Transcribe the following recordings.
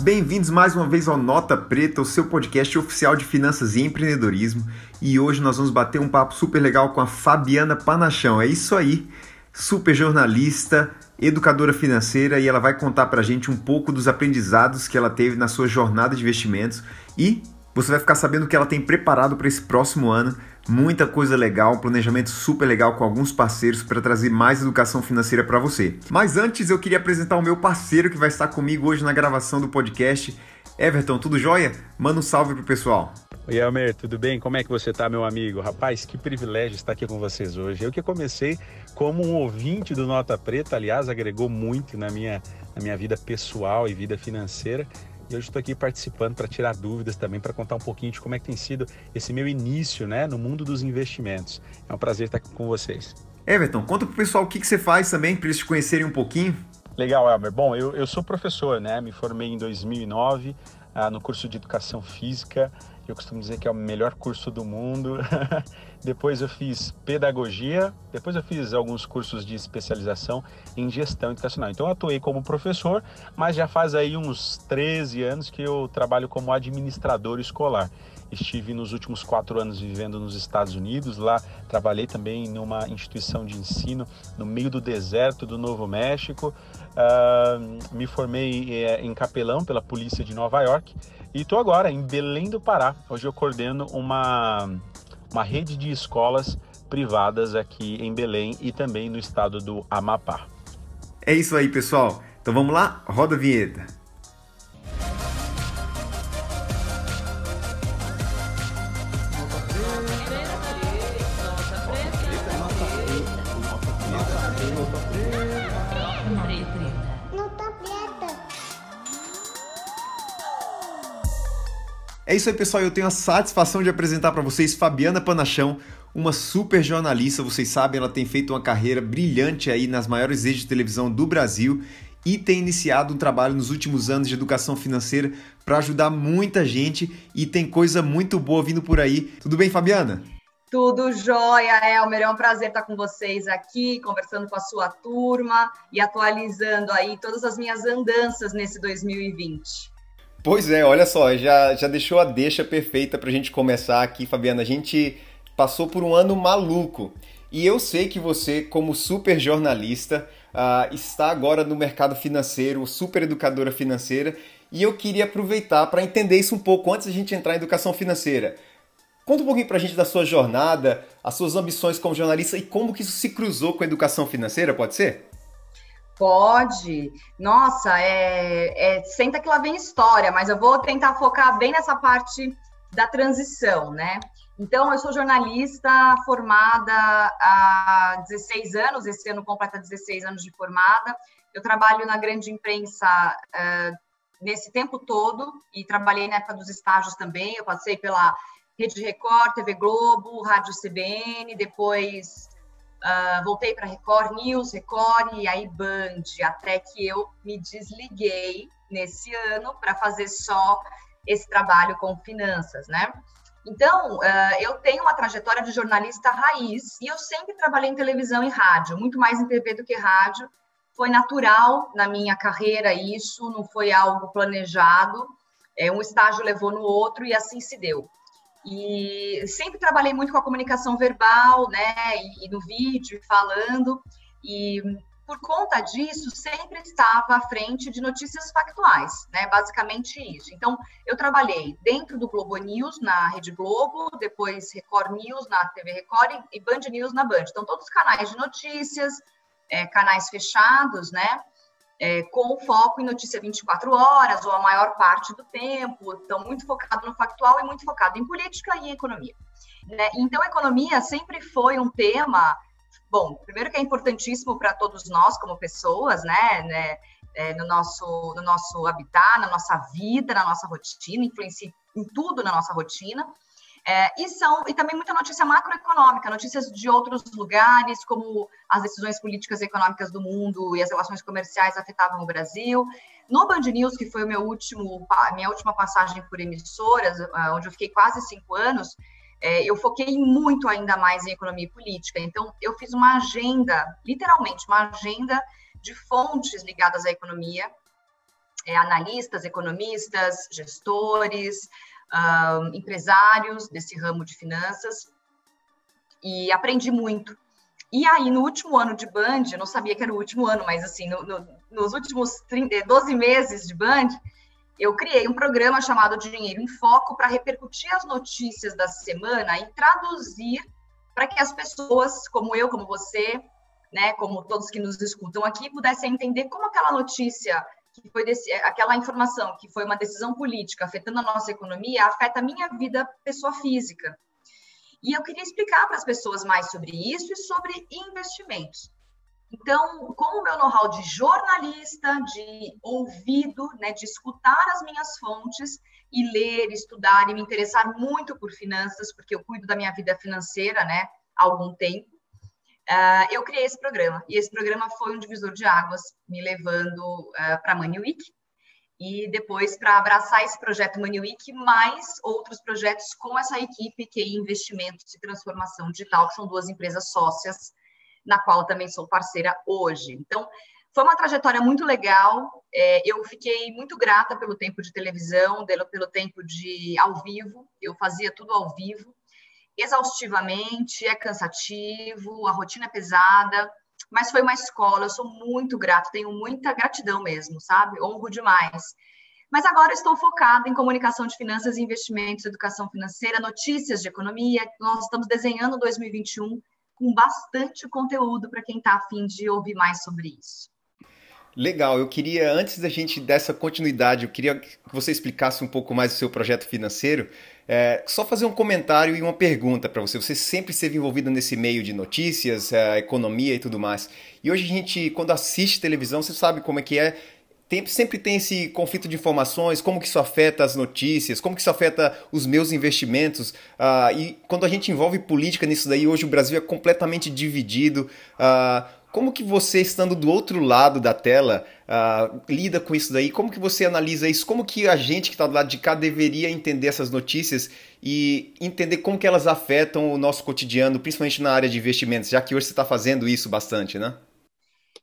Bem-vindos mais uma vez ao Nota Preta, o seu podcast oficial de finanças e empreendedorismo. E hoje nós vamos bater um papo super legal com a Fabiana Panachão. É isso aí, super jornalista, educadora financeira e ela vai contar pra gente um pouco dos aprendizados que ela teve na sua jornada de investimentos e você vai ficar sabendo o que ela tem preparado para esse próximo ano. Muita coisa legal, planejamento super legal com alguns parceiros para trazer mais educação financeira para você. Mas antes eu queria apresentar o meu parceiro que vai estar comigo hoje na gravação do podcast. Everton, tudo jóia? Manda um salve pro pessoal. Oi, Elmer, tudo bem? Como é que você tá, meu amigo? Rapaz, que privilégio estar aqui com vocês hoje. Eu que comecei como um ouvinte do Nota Preta, aliás, agregou muito na minha, na minha vida pessoal e vida financeira. E hoje estou aqui participando para tirar dúvidas também, para contar um pouquinho de como é que tem sido esse meu início né, no mundo dos investimentos. É um prazer estar aqui com vocês. Everton, conta para o pessoal o que, que você faz também, para eles te conhecerem um pouquinho. Legal, Elmer. Bom, eu, eu sou professor, né? Me formei em 2009 ah, no curso de Educação Física. Eu costumo dizer que é o melhor curso do mundo. depois eu fiz pedagogia, depois eu fiz alguns cursos de especialização em gestão educacional. Então eu atuei como professor, mas já faz aí uns 13 anos que eu trabalho como administrador escolar. Estive nos últimos quatro anos vivendo nos Estados Unidos, lá trabalhei também numa instituição de ensino no meio do deserto do Novo México. Uh, me formei eh, em capelão pela polícia de Nova York e estou agora em Belém do Pará. Hoje eu coordeno uma, uma rede de escolas privadas aqui em Belém e também no estado do Amapá. É isso aí, pessoal. Então vamos lá, roda a vinheta. É isso aí, pessoal. Eu tenho a satisfação de apresentar para vocês Fabiana Panachão, uma super jornalista. Vocês sabem, ela tem feito uma carreira brilhante aí nas maiores redes de televisão do Brasil e tem iniciado um trabalho nos últimos anos de educação financeira para ajudar muita gente e tem coisa muito boa vindo por aí. Tudo bem, Fabiana? Tudo jóia, Elmer. É um prazer estar com vocês aqui, conversando com a sua turma e atualizando aí todas as minhas andanças nesse 2020. Pois é, olha só, já, já deixou a deixa perfeita para a gente começar aqui, Fabiana. A gente passou por um ano maluco e eu sei que você, como super jornalista, uh, está agora no mercado financeiro, super educadora financeira, e eu queria aproveitar para entender isso um pouco antes da gente entrar em educação financeira. Conta um pouquinho para a gente da sua jornada, as suas ambições como jornalista e como que isso se cruzou com a educação financeira, pode ser? Pode. Nossa, é, é, senta que lá vem história, mas eu vou tentar focar bem nessa parte da transição, né? Então, eu sou jornalista formada há 16 anos, esse ano completa 16 anos de formada. Eu trabalho na grande imprensa uh, nesse tempo todo e trabalhei na época dos estágios também. Eu passei pela Rede Record, TV Globo, Rádio CBN, depois Uh, voltei para Record News, Record e aí Band, até que eu me desliguei nesse ano para fazer só esse trabalho com finanças, né? Então, uh, eu tenho uma trajetória de jornalista raiz e eu sempre trabalhei em televisão e rádio, muito mais em TV do que rádio. Foi natural na minha carreira isso, não foi algo planejado. É, um estágio levou no outro e assim se deu. E sempre trabalhei muito com a comunicação verbal, né, e, e no vídeo, falando, e por conta disso, sempre estava à frente de notícias factuais, né? Basicamente isso. Então, eu trabalhei dentro do Globo News, na Rede Globo, depois Record News, na TV Record e Band News na Band. Então, todos os canais de notícias, é, canais fechados, né? É, com foco em notícia 24 horas ou a maior parte do tempo, então muito focado no factual e muito focado em política e economia. Né? Então, economia sempre foi um tema, bom, primeiro que é importantíssimo para todos nós como pessoas, né, né é, no, nosso, no nosso habitat, na nossa vida, na nossa rotina, influencia em tudo na nossa rotina, é, e são e também muita notícia macroeconômica, notícias de outros lugares, como as decisões políticas e econômicas do mundo e as relações comerciais afetavam o Brasil. No Band News, que foi o meu último, minha última passagem por emissoras, ah, onde eu fiquei quase cinco anos, é, eu foquei muito ainda mais em economia e política. Então, eu fiz uma agenda, literalmente, uma agenda de fontes ligadas à economia é, analistas, economistas, gestores, uh, empresários desse ramo de finanças e aprendi muito. E aí, no último ano de Band, eu não sabia que era o último ano, mas assim, no, no, nos últimos 30, 12 meses de Band, eu criei um programa chamado Dinheiro em Foco para repercutir as notícias da semana e traduzir para que as pessoas, como eu, como você, né, como todos que nos escutam aqui, pudessem entender como aquela notícia que foi desse, aquela informação que foi uma decisão política afetando a nossa economia afeta a minha vida pessoa física. E eu queria explicar para as pessoas mais sobre isso e sobre investimentos. Então, com o meu know-how de jornalista, de ouvido, né, de escutar as minhas fontes e ler, estudar e me interessar muito por finanças, porque eu cuido da minha vida financeira, né, há algum tempo, uh, eu criei esse programa. E esse programa foi um divisor de águas, me levando uh, para a Money Week e depois para abraçar esse projeto Money Week, mais outros projetos com essa equipe que é Investimentos e Transformação Digital, que são duas empresas sócias na qual também sou parceira hoje. Então, foi uma trajetória muito legal. É, eu fiquei muito grata pelo tempo de televisão, pelo tempo de ao vivo. Eu fazia tudo ao vivo, exaustivamente, é cansativo, a rotina é pesada, mas foi uma escola. Eu sou muito grata, tenho muita gratidão mesmo, sabe? Honro demais. Mas agora estou focada em comunicação de finanças e investimentos, educação financeira, notícias de economia. Nós estamos desenhando 2021 com bastante conteúdo para quem está afim de ouvir mais sobre isso. Legal, eu queria, antes da gente dessa continuidade, eu queria que você explicasse um pouco mais o seu projeto financeiro. É, só fazer um comentário e uma pergunta para você. Você sempre esteve envolvido nesse meio de notícias, é, economia e tudo mais. E hoje a gente, quando assiste televisão, você sabe como é que é tem, sempre tem esse conflito de informações, como que isso afeta as notícias, como que isso afeta os meus investimentos. Uh, e quando a gente envolve política nisso daí, hoje o Brasil é completamente dividido. Uh, como que você, estando do outro lado da tela, uh, lida com isso daí? Como que você analisa isso? Como que a gente que está do lado de cá deveria entender essas notícias e entender como que elas afetam o nosso cotidiano, principalmente na área de investimentos, já que hoje você está fazendo isso bastante, né?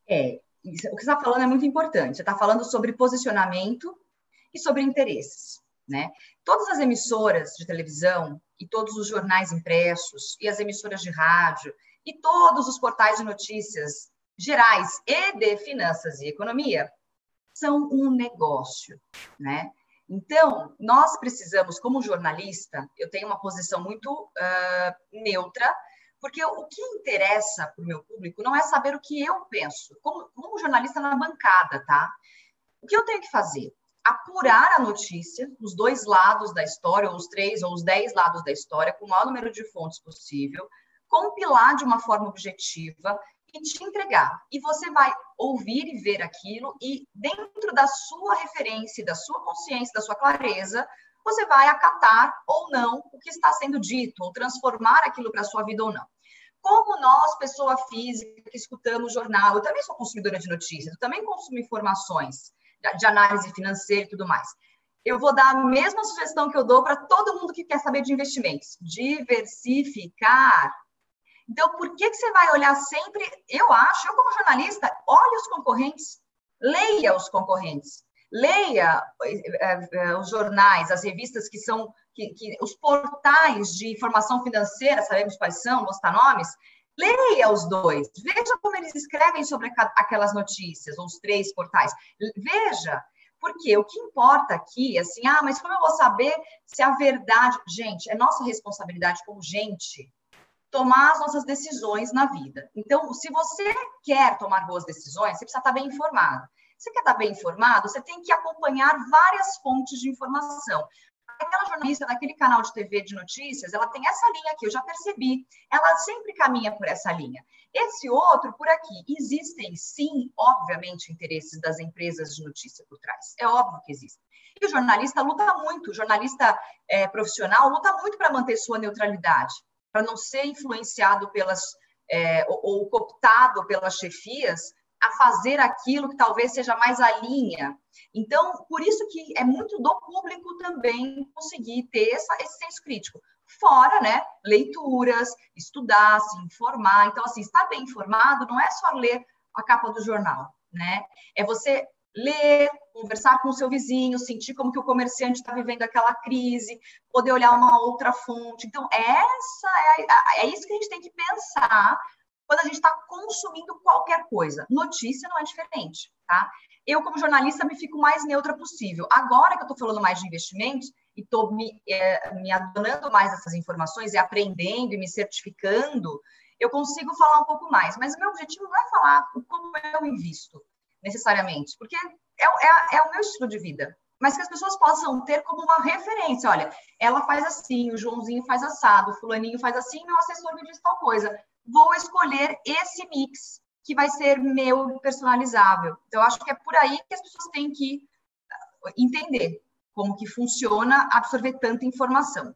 É, o que você está falando é muito importante. Você está falando sobre posicionamento e sobre interesses. Né? Todas as emissoras de televisão e todos os jornais impressos e as emissoras de rádio e todos os portais de notícias gerais e de finanças e economia são um negócio, né? Então, nós precisamos, como jornalista, eu tenho uma posição muito uh, neutra, porque o que interessa para o meu público não é saber o que eu penso, como, como jornalista na bancada, tá? O que eu tenho que fazer? Apurar a notícia, os dois lados da história, ou os três ou os dez lados da história, com o maior número de fontes possível, compilar de uma forma objetiva e te entregar. E você vai ouvir e ver aquilo, e dentro da sua referência, da sua consciência, da sua clareza, você vai acatar ou não o que está sendo dito, ou transformar aquilo para a sua vida ou não. Como nós, pessoa física, que escutamos jornal, eu também sou consumidora de notícias, eu também consumo informações de análise financeira e tudo mais. Eu vou dar a mesma sugestão que eu dou para todo mundo que quer saber de investimentos: diversificar. Então, por que, que você vai olhar sempre? Eu acho, eu como jornalista, olhe os concorrentes, leia os concorrentes leia é, é, os jornais, as revistas que são, que, que, os portais de informação financeira, sabemos quais são, citar nomes, leia os dois, veja como eles escrevem sobre aquelas notícias, os três portais, veja, porque o que importa aqui, assim, ah, mas como eu vou saber se a verdade, gente, é nossa responsabilidade como gente tomar as nossas decisões na vida. Então, se você quer tomar boas decisões, você precisa estar bem informado. Você quer estar bem informado? Você tem que acompanhar várias fontes de informação. Aquela jornalista daquele canal de TV de notícias, ela tem essa linha aqui, eu já percebi. Ela sempre caminha por essa linha. Esse outro, por aqui. Existem, sim, obviamente, interesses das empresas de notícia por trás. É óbvio que existem. E o jornalista luta muito, o jornalista é, profissional luta muito para manter sua neutralidade, para não ser influenciado pelas, é, ou, ou cooptado pelas chefias a fazer aquilo que talvez seja mais a linha. Então, por isso que é muito do público também conseguir ter essa, esse senso crítico. Fora, né, leituras, estudar, se informar. Então, assim, estar bem informado não é só ler a capa do jornal, né? É você ler, conversar com o seu vizinho, sentir como que o comerciante está vivendo aquela crise, poder olhar uma outra fonte. Então, essa é, é isso que a gente tem que pensar quando a gente está consumindo qualquer coisa. Notícia não é diferente, tá? Eu, como jornalista, me fico mais neutra possível. Agora que eu estou falando mais de investimentos e estou me, é, me adonando mais dessas informações e aprendendo e me certificando, eu consigo falar um pouco mais. Mas o meu objetivo não é falar como eu invisto, necessariamente, porque é, é, é o meu estilo de vida. Mas que as pessoas possam ter como uma referência. Olha, ela faz assim, o Joãozinho faz assado, o fulaninho faz assim, meu assessor me diz tal coisa. Vou escolher esse mix que vai ser meu personalizável. Então, acho que é por aí que as pessoas têm que entender como que funciona absorver tanta informação.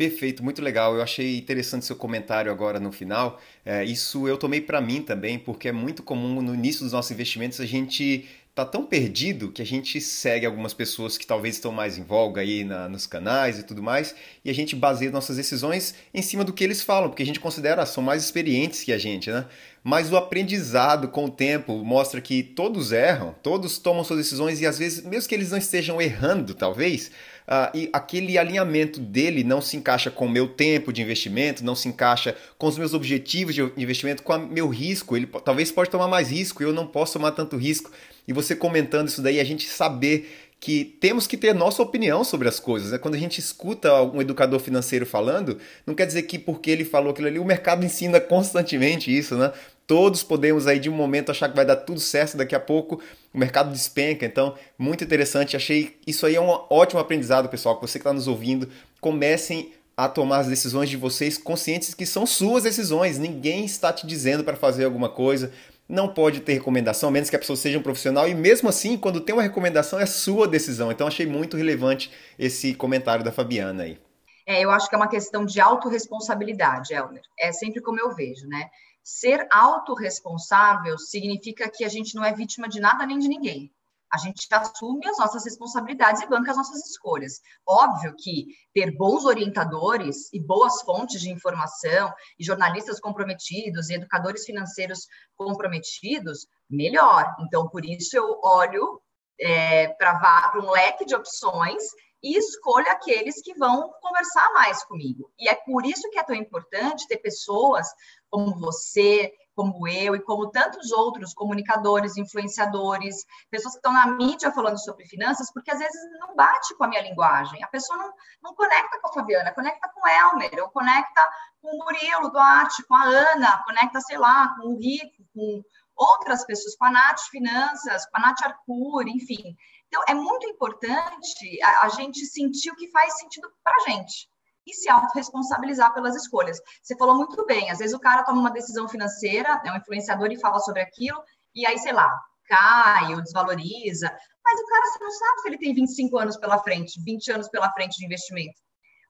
Perfeito, muito legal. Eu achei interessante seu comentário agora no final. É, isso eu tomei para mim também, porque é muito comum no início dos nossos investimentos a gente tá tão perdido que a gente segue algumas pessoas que talvez estão mais em voga aí na, nos canais e tudo mais, e a gente baseia nossas decisões em cima do que eles falam, porque a gente considera são mais experientes que a gente, né? Mas o aprendizado com o tempo mostra que todos erram, todos tomam suas decisões e às vezes, mesmo que eles não estejam errando, talvez, Uh, e aquele alinhamento dele não se encaixa com o meu tempo de investimento, não se encaixa com os meus objetivos de investimento, com o meu risco. Ele talvez pode tomar mais risco, eu não posso tomar tanto risco. E você comentando isso daí, a gente saber que temos que ter nossa opinião sobre as coisas. Né? Quando a gente escuta um educador financeiro falando, não quer dizer que porque ele falou aquilo ali, o mercado ensina constantemente isso, né? Todos podemos aí de um momento achar que vai dar tudo certo, daqui a pouco o mercado despenca. Então, muito interessante. Achei isso aí é um ótimo aprendizado, pessoal. Que você que está nos ouvindo, comecem a tomar as decisões de vocês conscientes que são suas decisões. Ninguém está te dizendo para fazer alguma coisa. Não pode ter recomendação, menos que a pessoa seja um profissional. E mesmo assim, quando tem uma recomendação, é sua decisão. Então, achei muito relevante esse comentário da Fabiana aí. É, eu acho que é uma questão de autorresponsabilidade, Elmer. É sempre como eu vejo, né? Ser autorresponsável significa que a gente não é vítima de nada nem de ninguém. A gente assume as nossas responsabilidades e banca as nossas escolhas. Óbvio que ter bons orientadores e boas fontes de informação, e jornalistas comprometidos, e educadores financeiros comprometidos, melhor. Então, por isso eu olho é, para um leque de opções e escolho aqueles que vão conversar mais comigo. E é por isso que é tão importante ter pessoas como você, como eu e como tantos outros comunicadores, influenciadores, pessoas que estão na mídia falando sobre finanças, porque às vezes não bate com a minha linguagem. A pessoa não, não conecta com a Fabiana, conecta com o Elmer, ou conecta com o Murilo Duarte, com a Ana, conecta, sei lá, com o Rico, com outras pessoas, com a Nath Finanças, com a Nath Arcur, enfim. Então, é muito importante a, a gente sentir o que faz sentido para a gente e se autorresponsabilizar pelas escolhas. Você falou muito bem, às vezes o cara toma uma decisão financeira, é um influenciador e fala sobre aquilo, e aí, sei lá, cai ou desvaloriza, mas o cara você não sabe se ele tem 25 anos pela frente, 20 anos pela frente de investimento.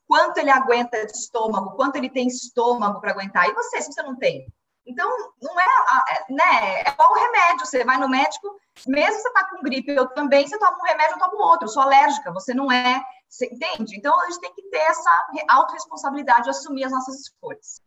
Quanto ele aguenta de estômago, quanto ele tem estômago para aguentar. E você, se você não tem? Então, não é, é, né? É igual o remédio. Você vai no médico, mesmo você tá com gripe, eu também, você toma um remédio, eu tomo outro. Eu sou alérgica, você não é. Você entende? Então, a gente tem que ter essa autorresponsabilidade de assumir as nossas escolhas.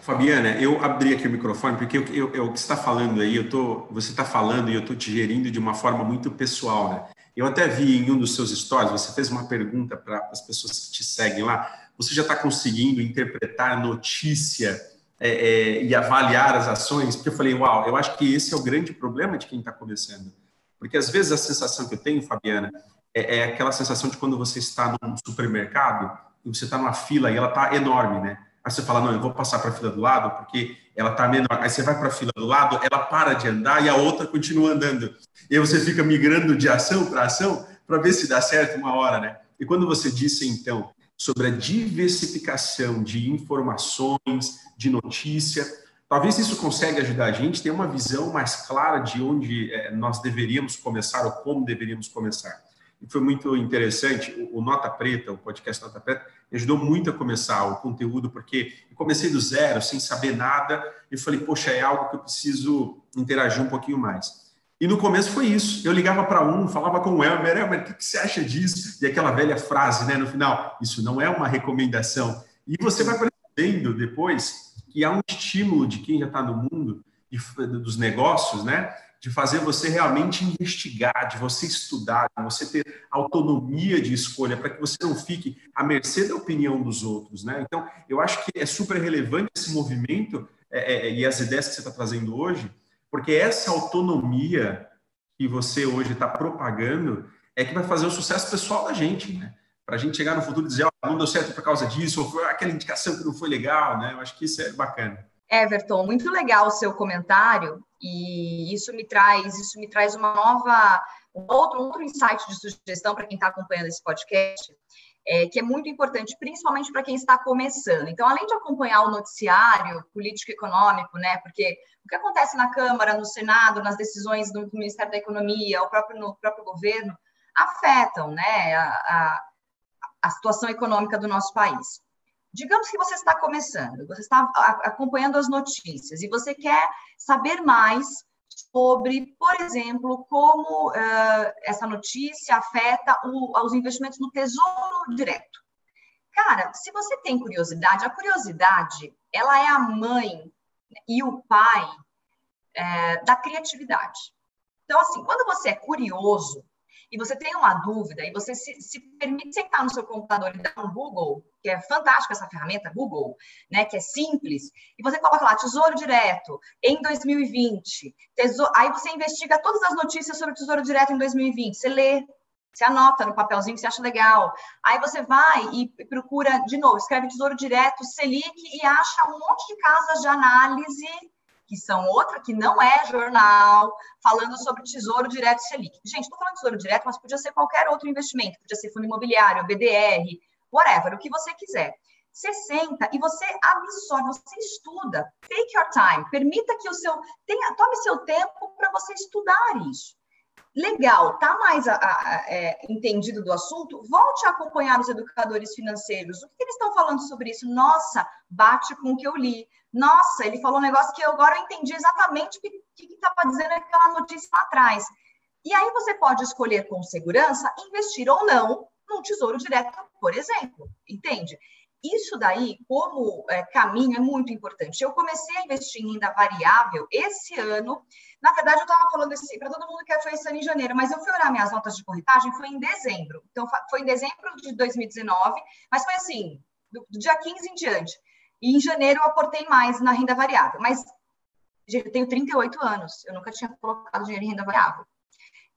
Fabiana, eu abri aqui o microfone porque eu, eu, eu, o que está falando aí, eu tô, você está falando e eu estou te gerindo de uma forma muito pessoal, né? Eu até vi em um dos seus stories, você fez uma pergunta para as pessoas que te seguem lá. Você já está conseguindo interpretar notícia é, é, e avaliar as ações, porque eu falei, uau, eu acho que esse é o grande problema de quem está começando. Porque às vezes a sensação que eu tenho, Fabiana, é, é aquela sensação de quando você está num supermercado e você está numa fila e ela está enorme, né? Aí você fala, não, eu vou passar para a fila do lado porque ela está menor. Aí você vai para a fila do lado, ela para de andar e a outra continua andando. E aí você fica migrando de ação para ação para ver se dá certo uma hora, né? E quando você disse, então, sobre a diversificação de informações, de notícia. Talvez isso consiga ajudar a gente a ter uma visão mais clara de onde é, nós deveríamos começar ou como deveríamos começar. E foi muito interessante, o Nota Preta, o podcast Nota Preta, me ajudou muito a começar o conteúdo, porque eu comecei do zero, sem saber nada, e falei, poxa, é algo que eu preciso interagir um pouquinho mais. E no começo foi isso. Eu ligava para um, falava com o Elmer, Elmer, o que, você acha disso? E aquela velha frase, né, no final, isso não é uma recomendação. E você vai percebendo depois que há um estímulo de quem já está no mundo dos negócios, né, de fazer você realmente investigar, de você estudar, de você ter autonomia de escolha, para que você não fique à mercê da opinião dos outros. Né? Então, eu acho que é super relevante esse movimento é, é, e as ideias que você está trazendo hoje, porque essa autonomia que você hoje está propagando é que vai fazer o sucesso pessoal da gente, né? Para a gente chegar no futuro e dizer, oh, não deu certo por causa disso, ou foi aquela indicação que não foi legal, né? Eu acho que isso é bacana. Everton, muito legal o seu comentário e isso me traz, isso me traz uma nova, um outro, outro insight de sugestão para quem está acompanhando esse podcast, é, que é muito importante, principalmente para quem está começando. Então, além de acompanhar o noticiário político-econômico, né, porque o que acontece na Câmara, no Senado, nas decisões do Ministério da Economia, o próprio, no próprio governo, afetam né, a, a, a situação econômica do nosso país. Digamos que você está começando, você está acompanhando as notícias e você quer saber mais sobre, por exemplo, como uh, essa notícia afeta o, os investimentos no Tesouro Direto. Cara, se você tem curiosidade, a curiosidade ela é a mãe e o pai é, da criatividade. Então, assim, quando você é curioso, e você tem uma dúvida e você se, se, permite sentar no seu computador e dar um Google, que é fantástico essa ferramenta, Google, né, que é simples, e você coloca lá Tesouro Direto em 2020, tesouro, aí você investiga todas as notícias sobre Tesouro Direto em 2020, você lê, você anota no papelzinho que você acha legal. Aí você vai e procura, de novo, escreve Tesouro Direto, Selic e acha um monte de casas de análise que são outra, que não é jornal, falando sobre Tesouro Direto Selic. Gente, estou falando Tesouro Direto, mas podia ser qualquer outro investimento, podia ser fundo imobiliário, BDR, whatever, o que você quiser. Você senta e você absorve, você estuda. Take your time. Permita que o seu. Tenha, tome seu tempo para você estudar isso legal, tá mais a, a, é, entendido do assunto, volte a acompanhar os educadores financeiros. O que, eles estão falando sobre isso? Nossa, bate com o que eu li. Nossa, ele falou um negócio que eu agora entendi exatamente o que estava dizendo aquela notícia lá atrás. E aí você pode escolher com segurança investir ou não num tesouro direto, por exemplo, entende? Isso daí, como é, caminho, é muito importante. Eu comecei a investir em renda variável esse ano. Na verdade, eu estava falando assim para todo mundo que foi esse ano em janeiro, mas eu fui olhar minhas notas de corretagem, foi em dezembro. Então, foi em dezembro de 2019, mas foi assim, do, do dia 15 em diante. E em janeiro eu aportei mais na renda variável. Mas, eu tenho 38 anos, eu nunca tinha colocado dinheiro em renda variável.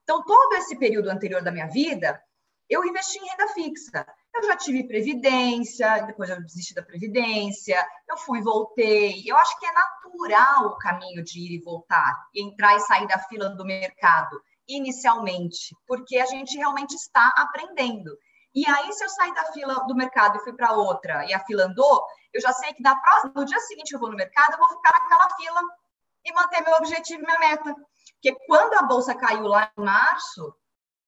Então, todo esse período anterior da minha vida, eu investi em renda fixa. Eu já tive previdência, depois eu desisti da previdência, eu fui e voltei. Eu acho que é natural o caminho de ir e voltar, entrar e sair da fila do mercado, inicialmente, porque a gente realmente está aprendendo. E aí, se eu sair da fila do mercado e fui para outra e a fila andou, eu já sei que da próxima, no dia seguinte que eu vou no mercado, eu vou ficar naquela fila e manter meu objetivo e minha meta. Porque quando a bolsa caiu lá em março,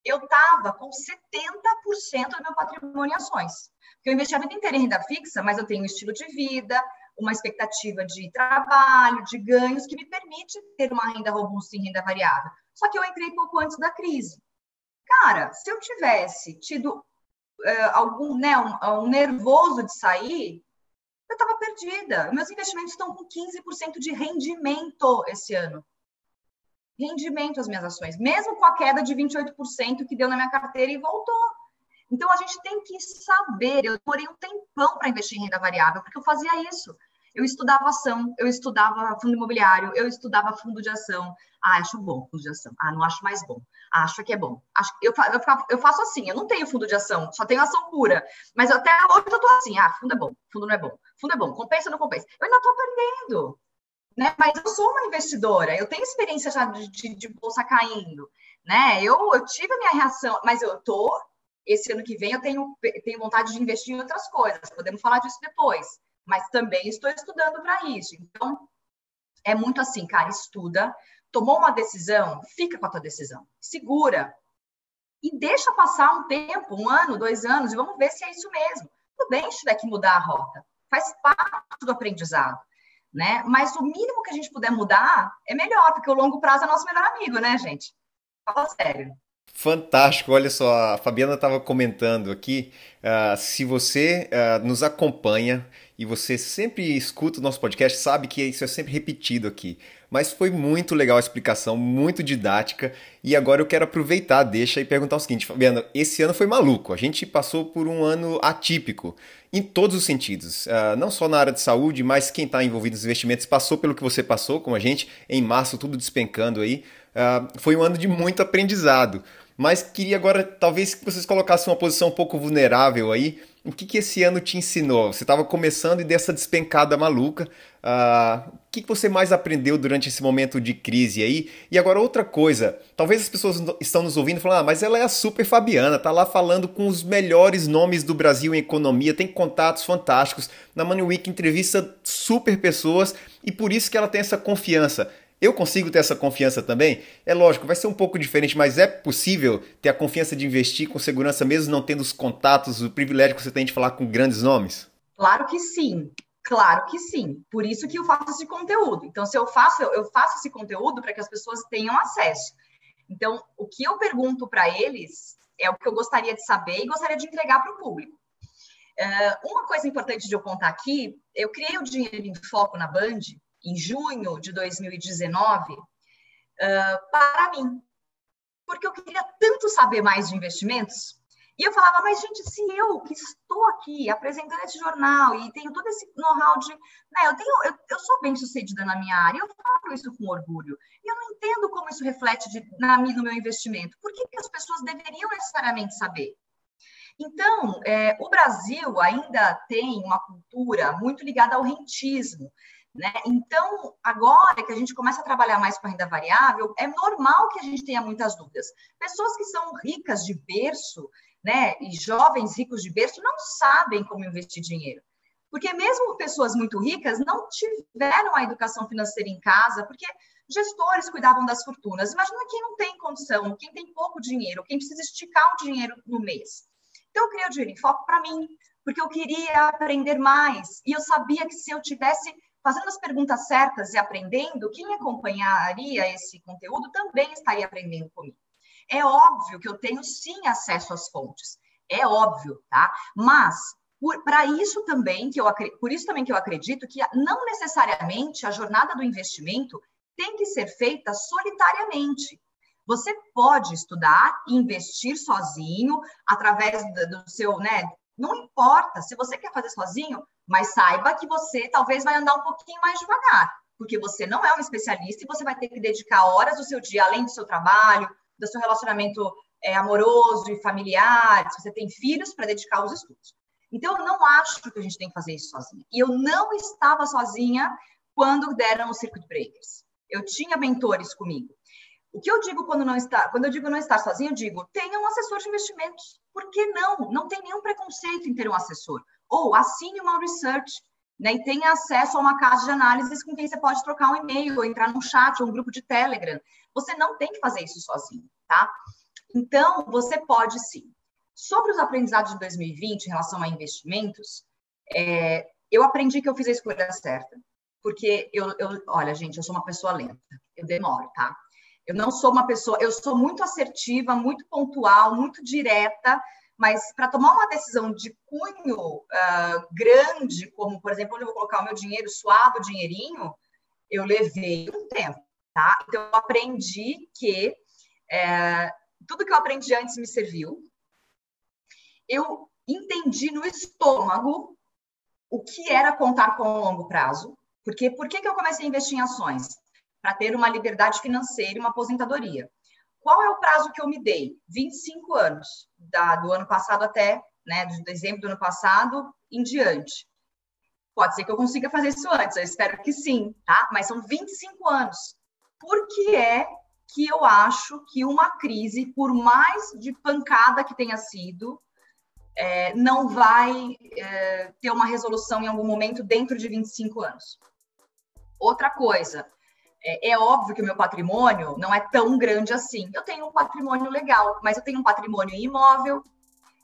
eu estava com 70% do meu patrimônio em ações. Porque eu investi a vida inteira em renda fixa, mas eu tenho um estilo de vida, uma expectativa de trabalho, de ganhos, que me permite ter uma renda robusta em renda variável. Só que eu entrei pouco antes da crise. Cara, se eu tivesse tido uh, algum, né, um, um nervoso de sair, eu estava perdida. Meus investimentos estão com 15% de rendimento esse ano rendimento às minhas ações, mesmo com a queda de 28% que deu na minha carteira e voltou. Então a gente tem que saber. Eu demorei um tempão para investir em renda variável, porque eu fazia isso. Eu estudava ação, eu estudava fundo imobiliário, eu estudava fundo de ação. Ah, acho bom fundo de ação. Ah, não acho mais bom. Ah, acho que é bom. Acho, eu, eu, eu faço assim, eu não tenho fundo de ação, só tenho ação pura. Mas até hoje eu tô assim, ah, fundo é bom, fundo não é bom. Fundo é bom, compensa ou não compensa? Eu ainda tô aprendendo né? Mas eu sou uma investidora, eu tenho experiência já de, de, de bolsa caindo, né? Eu, eu tive a minha reação, mas eu tô, esse ano que vem eu tenho, tenho vontade de investir em outras coisas, podemos falar disso depois, mas também estou estudando para isso. Então, é muito assim, cara, estuda, tomou uma decisão, fica com a tua decisão, segura, e deixa passar um tempo, um ano, dois anos, e vamos ver se é isso mesmo. Tudo bem se tiver que mudar a rota, faz parte do aprendizado né? Mas o mínimo que a gente puder mudar é melhor, porque o longo prazo é nosso melhor amigo, né, gente? Fala sério. Fantástico, olha só, a Fabiana estava comentando aqui. Uh, se você uh, nos acompanha e você sempre escuta o nosso podcast, sabe que isso é sempre repetido aqui. Mas foi muito legal a explicação, muito didática. E agora eu quero aproveitar, deixa e perguntar o seguinte, Fabiana, esse ano foi maluco. A gente passou por um ano atípico em todos os sentidos. Uh, não só na área de saúde, mas quem está envolvido nos investimentos passou pelo que você passou, como a gente, em março, tudo despencando aí. foi um ano de muito aprendizado mas queria agora talvez que vocês colocassem uma posição um pouco vulnerável aí. O que, que esse ano te ensinou? Você estava começando e dessa despencada maluca. Uh, o que, que você mais aprendeu durante esse momento de crise aí? E agora outra coisa, talvez as pessoas estão nos ouvindo falando, ah, mas ela é a super Fabiana, tá lá falando com os melhores nomes do Brasil em economia, tem contatos fantásticos. Na Money Week entrevista super pessoas e por isso que ela tem essa confiança. Eu consigo ter essa confiança também? É lógico, vai ser um pouco diferente, mas é possível ter a confiança de investir com segurança, mesmo não tendo os contatos, o privilégio que você tem de falar com grandes nomes? Claro que sim. Claro que sim. Por isso que eu faço esse conteúdo. Então, se eu faço, eu faço esse conteúdo para que as pessoas tenham acesso. Então, o que eu pergunto para eles é o que eu gostaria de saber e gostaria de entregar para o público. Uh, uma coisa importante de eu contar aqui, eu criei o Dinheiro em Foco na Band em junho de 2019, uh, para mim, porque eu queria tanto saber mais de investimentos. E eu falava, mas gente, se eu que estou aqui apresentando esse jornal e tenho todo esse know-how de. Né, eu, tenho, eu, eu, sou bem sucedida na minha área, eu falo isso com orgulho. E eu não entendo como isso reflete de, na, no meu investimento. Por que, que as pessoas deveriam necessariamente saber? Então, é, o Brasil ainda tem uma cultura muito ligada ao rentismo. Né? Então, agora que a gente começa a trabalhar mais com a renda variável, é normal que a gente tenha muitas dúvidas. Pessoas que são ricas de berço, né, e jovens ricos de berço, não sabem como investir dinheiro. Porque mesmo pessoas muito ricas não tiveram a educação financeira em casa, porque gestores cuidavam das fortunas. Imagina quem não tem condição, quem tem pouco dinheiro, quem precisa esticar o dinheiro no mês. Então, eu criei o Dinheiro em Foco para mim, porque eu queria aprender mais. E eu sabia que se eu tivesse fazendo as perguntas certas e aprendendo, quem acompanharia esse conteúdo também estaria aprendendo comigo. É óbvio que eu tenho sim acesso às fontes, é óbvio, tá? Mas para isso também que eu por isso também que eu acredito que não necessariamente a jornada do investimento tem que ser feita solitariamente. Você pode estudar e investir sozinho através do seu, né? Não importa se você quer fazer sozinho, mas saiba que você talvez vai andar um pouquinho mais devagar, porque você não é um especialista e você vai ter que dedicar horas do seu dia, além do seu trabalho, do seu relacionamento é, amoroso e familiar, se você tem filhos, para dedicar aos estudos. Então, eu não acho que a gente tem que fazer isso sozinha. E eu não estava sozinha quando deram os circuit breakers. Eu tinha mentores comigo. O que eu digo quando não está, quando eu digo não estar sozinho, eu digo, tenha um assessor de investimentos. Por que não? Não tem nenhum preconceito em ter um assessor. Ou assine uma research, né, e tenha acesso a uma casa de análises com quem você pode trocar um e-mail, ou entrar num chat, ou um grupo de Telegram. Você não tem que fazer isso sozinho, tá? Então, você pode sim. Sobre os aprendizados de 2020 em relação a investimentos, é, eu aprendi que eu fiz a escolha certa. Porque eu, eu, olha, gente, eu sou uma pessoa lenta, eu demoro, tá? Eu não sou uma pessoa, eu sou muito assertiva, muito pontual, muito direta, mas para tomar uma decisão de cunho uh, grande, como, por exemplo, onde eu vou colocar o meu dinheiro, suado dinheirinho, eu levei um tempo, tá? Então, eu aprendi que é, tudo que eu aprendi antes me serviu. Eu entendi no estômago o que era contar com o longo prazo. Porque por que, que eu comecei a investir em ações? Para ter uma liberdade financeira e uma aposentadoria. Qual é o prazo que eu me dei? 25 anos, da, do ano passado até, né, de dezembro do ano passado em diante. Pode ser que eu consiga fazer isso antes, eu espero que sim, tá? Mas são 25 anos. Por que é que eu acho que uma crise, por mais de pancada que tenha sido, é, não vai é, ter uma resolução em algum momento dentro de 25 anos? Outra coisa, é, é, óbvio que o meu patrimônio não é tão grande assim. Eu tenho um patrimônio legal, mas eu tenho um patrimônio imóvel,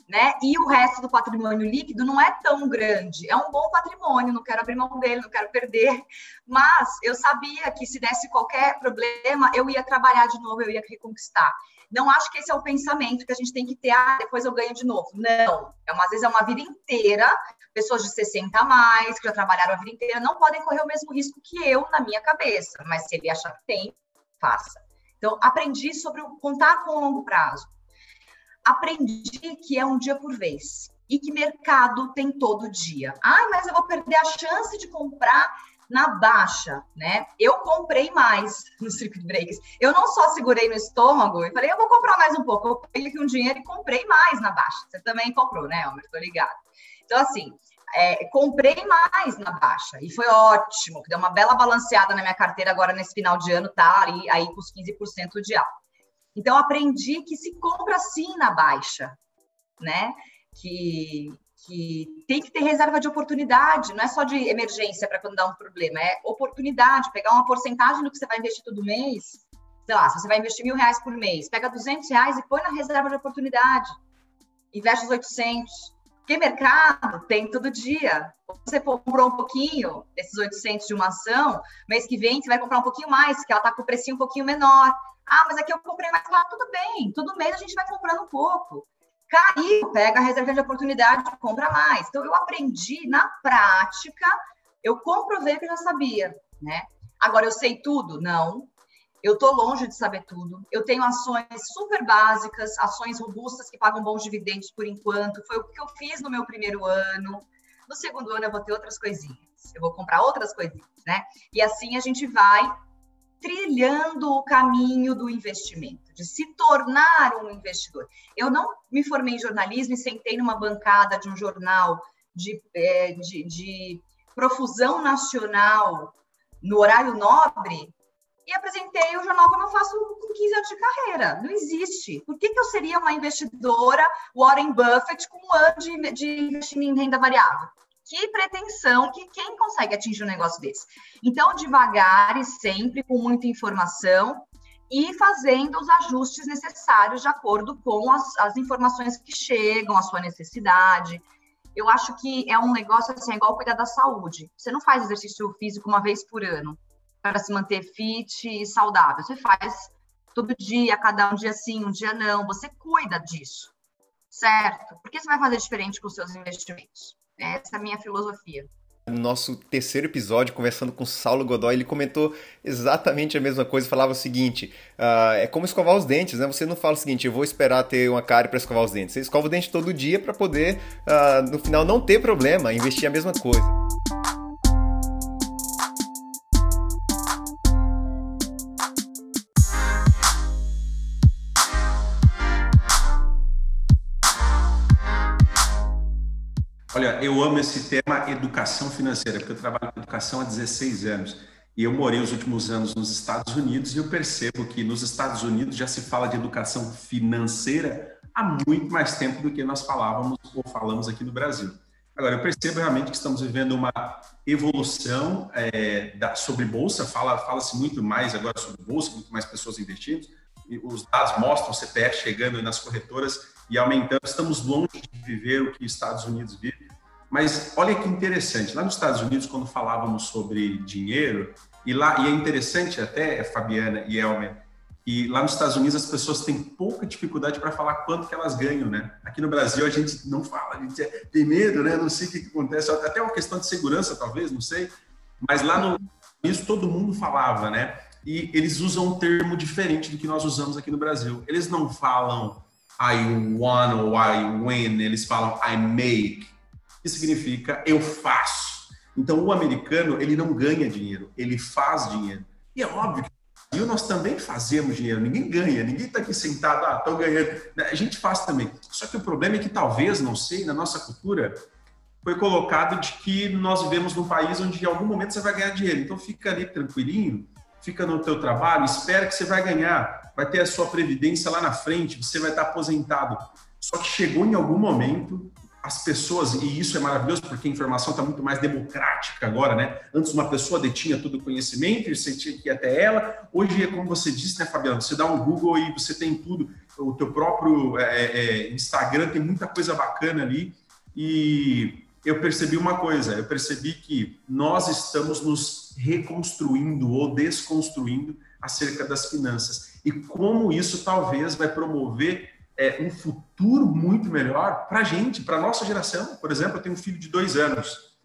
né? E o resto do patrimônio líquido não é tão grande. É um bom patrimônio, não quero abrir mão dele, não quero perder. Mas eu sabia que se desse qualquer problema, eu ia trabalhar de novo, eu ia reconquistar. Não acho que esse é o pensamento que a gente tem que ter, ah, depois eu ganho de novo. Não. É uma, às vezes é uma vida inteira, pessoas de 60 a mais, que já trabalharam a vida inteira, não podem correr o mesmo risco que eu na minha cabeça. Mas se ele achar que tem, faça. Então, aprendi sobre contar com o longo prazo. Aprendi que é um dia por vez e que mercado tem todo dia. Ah, mas eu vou perder a chance de comprar na baixa, né? Eu comprei mais no circuit breaks. Eu não só segurei no estômago e falei, eu vou comprar mais um pouco. Eu peguei aqui um dinheiro e comprei mais na baixa. Você também comprou, né, Almer? Tô ligado. Então, assim, é, comprei mais na baixa e foi ótimo, deu uma bela balanceada na minha carteira agora nesse final de ano, tá ali aí com os 15% de alta. Então, aprendi que se compra sim na baixa, né? Que, que tem que ter reserva de oportunidade, não é só de emergência para quando dá um problema, é oportunidade, pegar uma porcentagem do que você vai investir todo mês, sei lá, se você vai investir mil reais por mês, pega 200 reais e põe na reserva de oportunidade, investe os 800, porque mercado tem todo dia. Você comprou um pouquinho desses 800 de uma ação, mês que vem você vai comprar um pouquinho mais, que ela está com o precinho um pouquinho menor. Ah, mas aqui eu comprei mais lá, tudo bem, todo mês a gente vai comprando um pouco. Caiu, pega a reserva de oportunidade, compra mais. Então, eu aprendi na prática, eu comprovei que eu já sabia, né? Agora, eu sei tudo? Não. Eu estou longe de saber tudo. Eu tenho ações super básicas, ações robustas que pagam bons dividendos por enquanto. Foi o que eu fiz no meu primeiro ano. No segundo ano, eu vou ter outras coisinhas. Eu vou comprar outras coisinhas, né? E assim a gente vai trilhando o caminho do investimento, de se tornar um investidor. Eu não me formei em jornalismo e sentei numa bancada de um jornal de, é, de, de profusão nacional no horário nobre e apresentei o jornal como eu faço com 15 anos de carreira. Não existe. Por que, que eu seria uma investidora Warren Buffett com um ano de, de investimento em renda variável? Que pretensão que quem consegue atingir um negócio desse. Então, devagar e sempre com muita informação e fazendo os ajustes necessários de acordo com as, as informações que chegam, a sua necessidade. Eu acho que é um negócio assim, é igual cuidar da saúde. Você não faz exercício físico uma vez por ano para se manter fit e saudável. Você faz todo dia, cada um dia sim, um dia não. Você cuida disso, certo? Por que você vai fazer diferente com os seus investimentos? Essa é a minha filosofia. No nosso terceiro episódio, conversando com Saulo Godoy, ele comentou exatamente a mesma coisa. Falava o seguinte: uh, é como escovar os dentes, né? Você não fala o seguinte, eu vou esperar ter uma cárie para escovar os dentes. Você escova o dente todo dia para poder, uh, no final, não ter problema, investir a mesma coisa. Olha, eu amo esse tema educação financeira, porque eu trabalho com educação há 16 anos. E eu morei os últimos anos nos Estados Unidos e eu percebo que nos Estados Unidos já se fala de educação financeira há muito mais tempo do que nós falávamos ou falamos aqui no Brasil. Agora, eu percebo realmente que estamos vivendo uma evolução é, da, sobre bolsa, fala-se fala muito mais agora sobre bolsa, muito mais pessoas investindo, e os dados mostram o CPF chegando nas corretoras e aumentando. Estamos longe de viver o que os Estados Unidos vive, mas olha que interessante, lá nos Estados Unidos, quando falávamos sobre dinheiro, e lá e é interessante até, Fabiana e Elmer, e lá nos Estados Unidos as pessoas têm pouca dificuldade para falar quanto que elas ganham, né? Aqui no Brasil a gente não fala, a gente tem medo, né? Não sei o que, que acontece, até uma questão de segurança talvez, não sei. Mas lá no isso todo mundo falava, né? E eles usam um termo diferente do que nós usamos aqui no Brasil. Eles não falam I won ou I win, eles falam I make que significa eu faço. Então, o americano, ele não ganha dinheiro, ele faz dinheiro. E é óbvio que nós também fazemos dinheiro, ninguém ganha, ninguém está aqui sentado, ah, estão ganhando. A gente faz também. Só que o problema é que talvez, não sei, na nossa cultura, foi colocado de que nós vivemos num país onde em algum momento você vai ganhar dinheiro. Então fica ali tranquilinho, fica no teu trabalho, espera que você vai ganhar, vai ter a sua previdência lá na frente, você vai estar aposentado. Só que chegou em algum momento as pessoas, e isso é maravilhoso porque a informação está muito mais democrática agora, né? Antes uma pessoa detinha todo o conhecimento e você tinha que ir até ela. Hoje é como você disse, né, Fabiano? Você dá um Google e você tem tudo. O teu próprio é, é, é, Instagram tem muita coisa bacana ali. E eu percebi uma coisa, eu percebi que nós estamos nos reconstruindo ou desconstruindo acerca das finanças e como isso talvez vai promover é, um futuro muito melhor para a gente, para nossa geração. Por exemplo, eu tenho um filho de dois anos.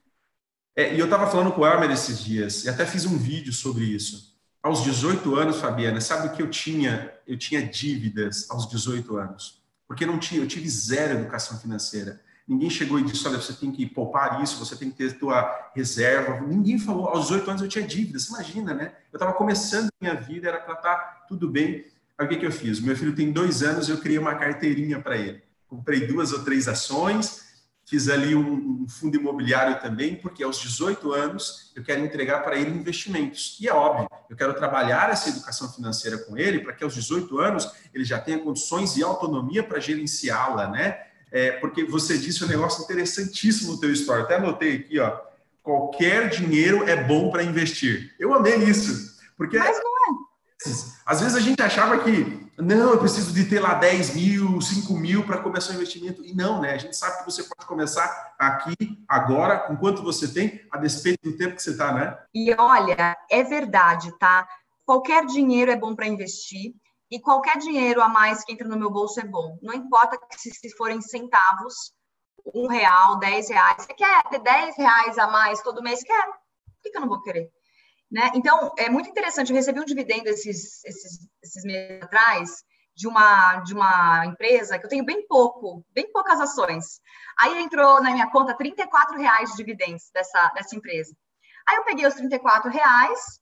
É, e eu estava falando com o Elmer esses dias, e até fiz um vídeo sobre isso. Aos 18 anos, Fabiana, sabe o que eu tinha? Eu tinha dívidas aos 18 anos. Porque não tinha, eu tive zero educação financeira. Ninguém chegou e disse: olha, você tem que poupar isso, você tem que ter tua reserva. Ninguém falou. Aos 18 anos eu tinha dívidas, imagina, né? Eu estava começando minha vida, era para estar tá tudo bem. Aí o que, que eu fiz? Meu filho tem dois anos, eu criei uma carteirinha para ele. Comprei duas ou três ações, fiz ali um, um, fundo imobiliário também, porque aos 18 anos eu quero entregar para ele investimentos. E é óbvio, eu quero trabalhar essa educação financeira com ele, para que aos 18 anos ele já tenha condições e autonomia para gerenciá-la, né? É, porque você disse um negócio interessantíssimo no teu story, até anotei aqui, ó. Qualquer dinheiro é bom para investir. Eu amei isso, porque Mas não às vezes a gente achava que, não, eu preciso de ter lá 10 mil, 5 mil para começar o investimento. E não, né? A gente sabe que você pode começar aqui, agora, com quanto você tem, a despeito do tempo que você está, né? E olha, é verdade, tá? Qualquer dinheiro é bom para investir. E qualquer dinheiro a mais que entra no meu bolso é bom. Não importa se, se forem centavos, um real, dez reais. Você quer ter dez reais a mais todo mês? Quero. Por que, que eu não vou querer? Né? Então, é muito interessante. Eu recebi um dividendo esses, esses, esses meses atrás de uma, de uma empresa que eu tenho bem pouco, bem poucas ações. Aí entrou na minha conta 34 reais de dividendos dessa, dessa empresa. Aí eu peguei os 34 reais,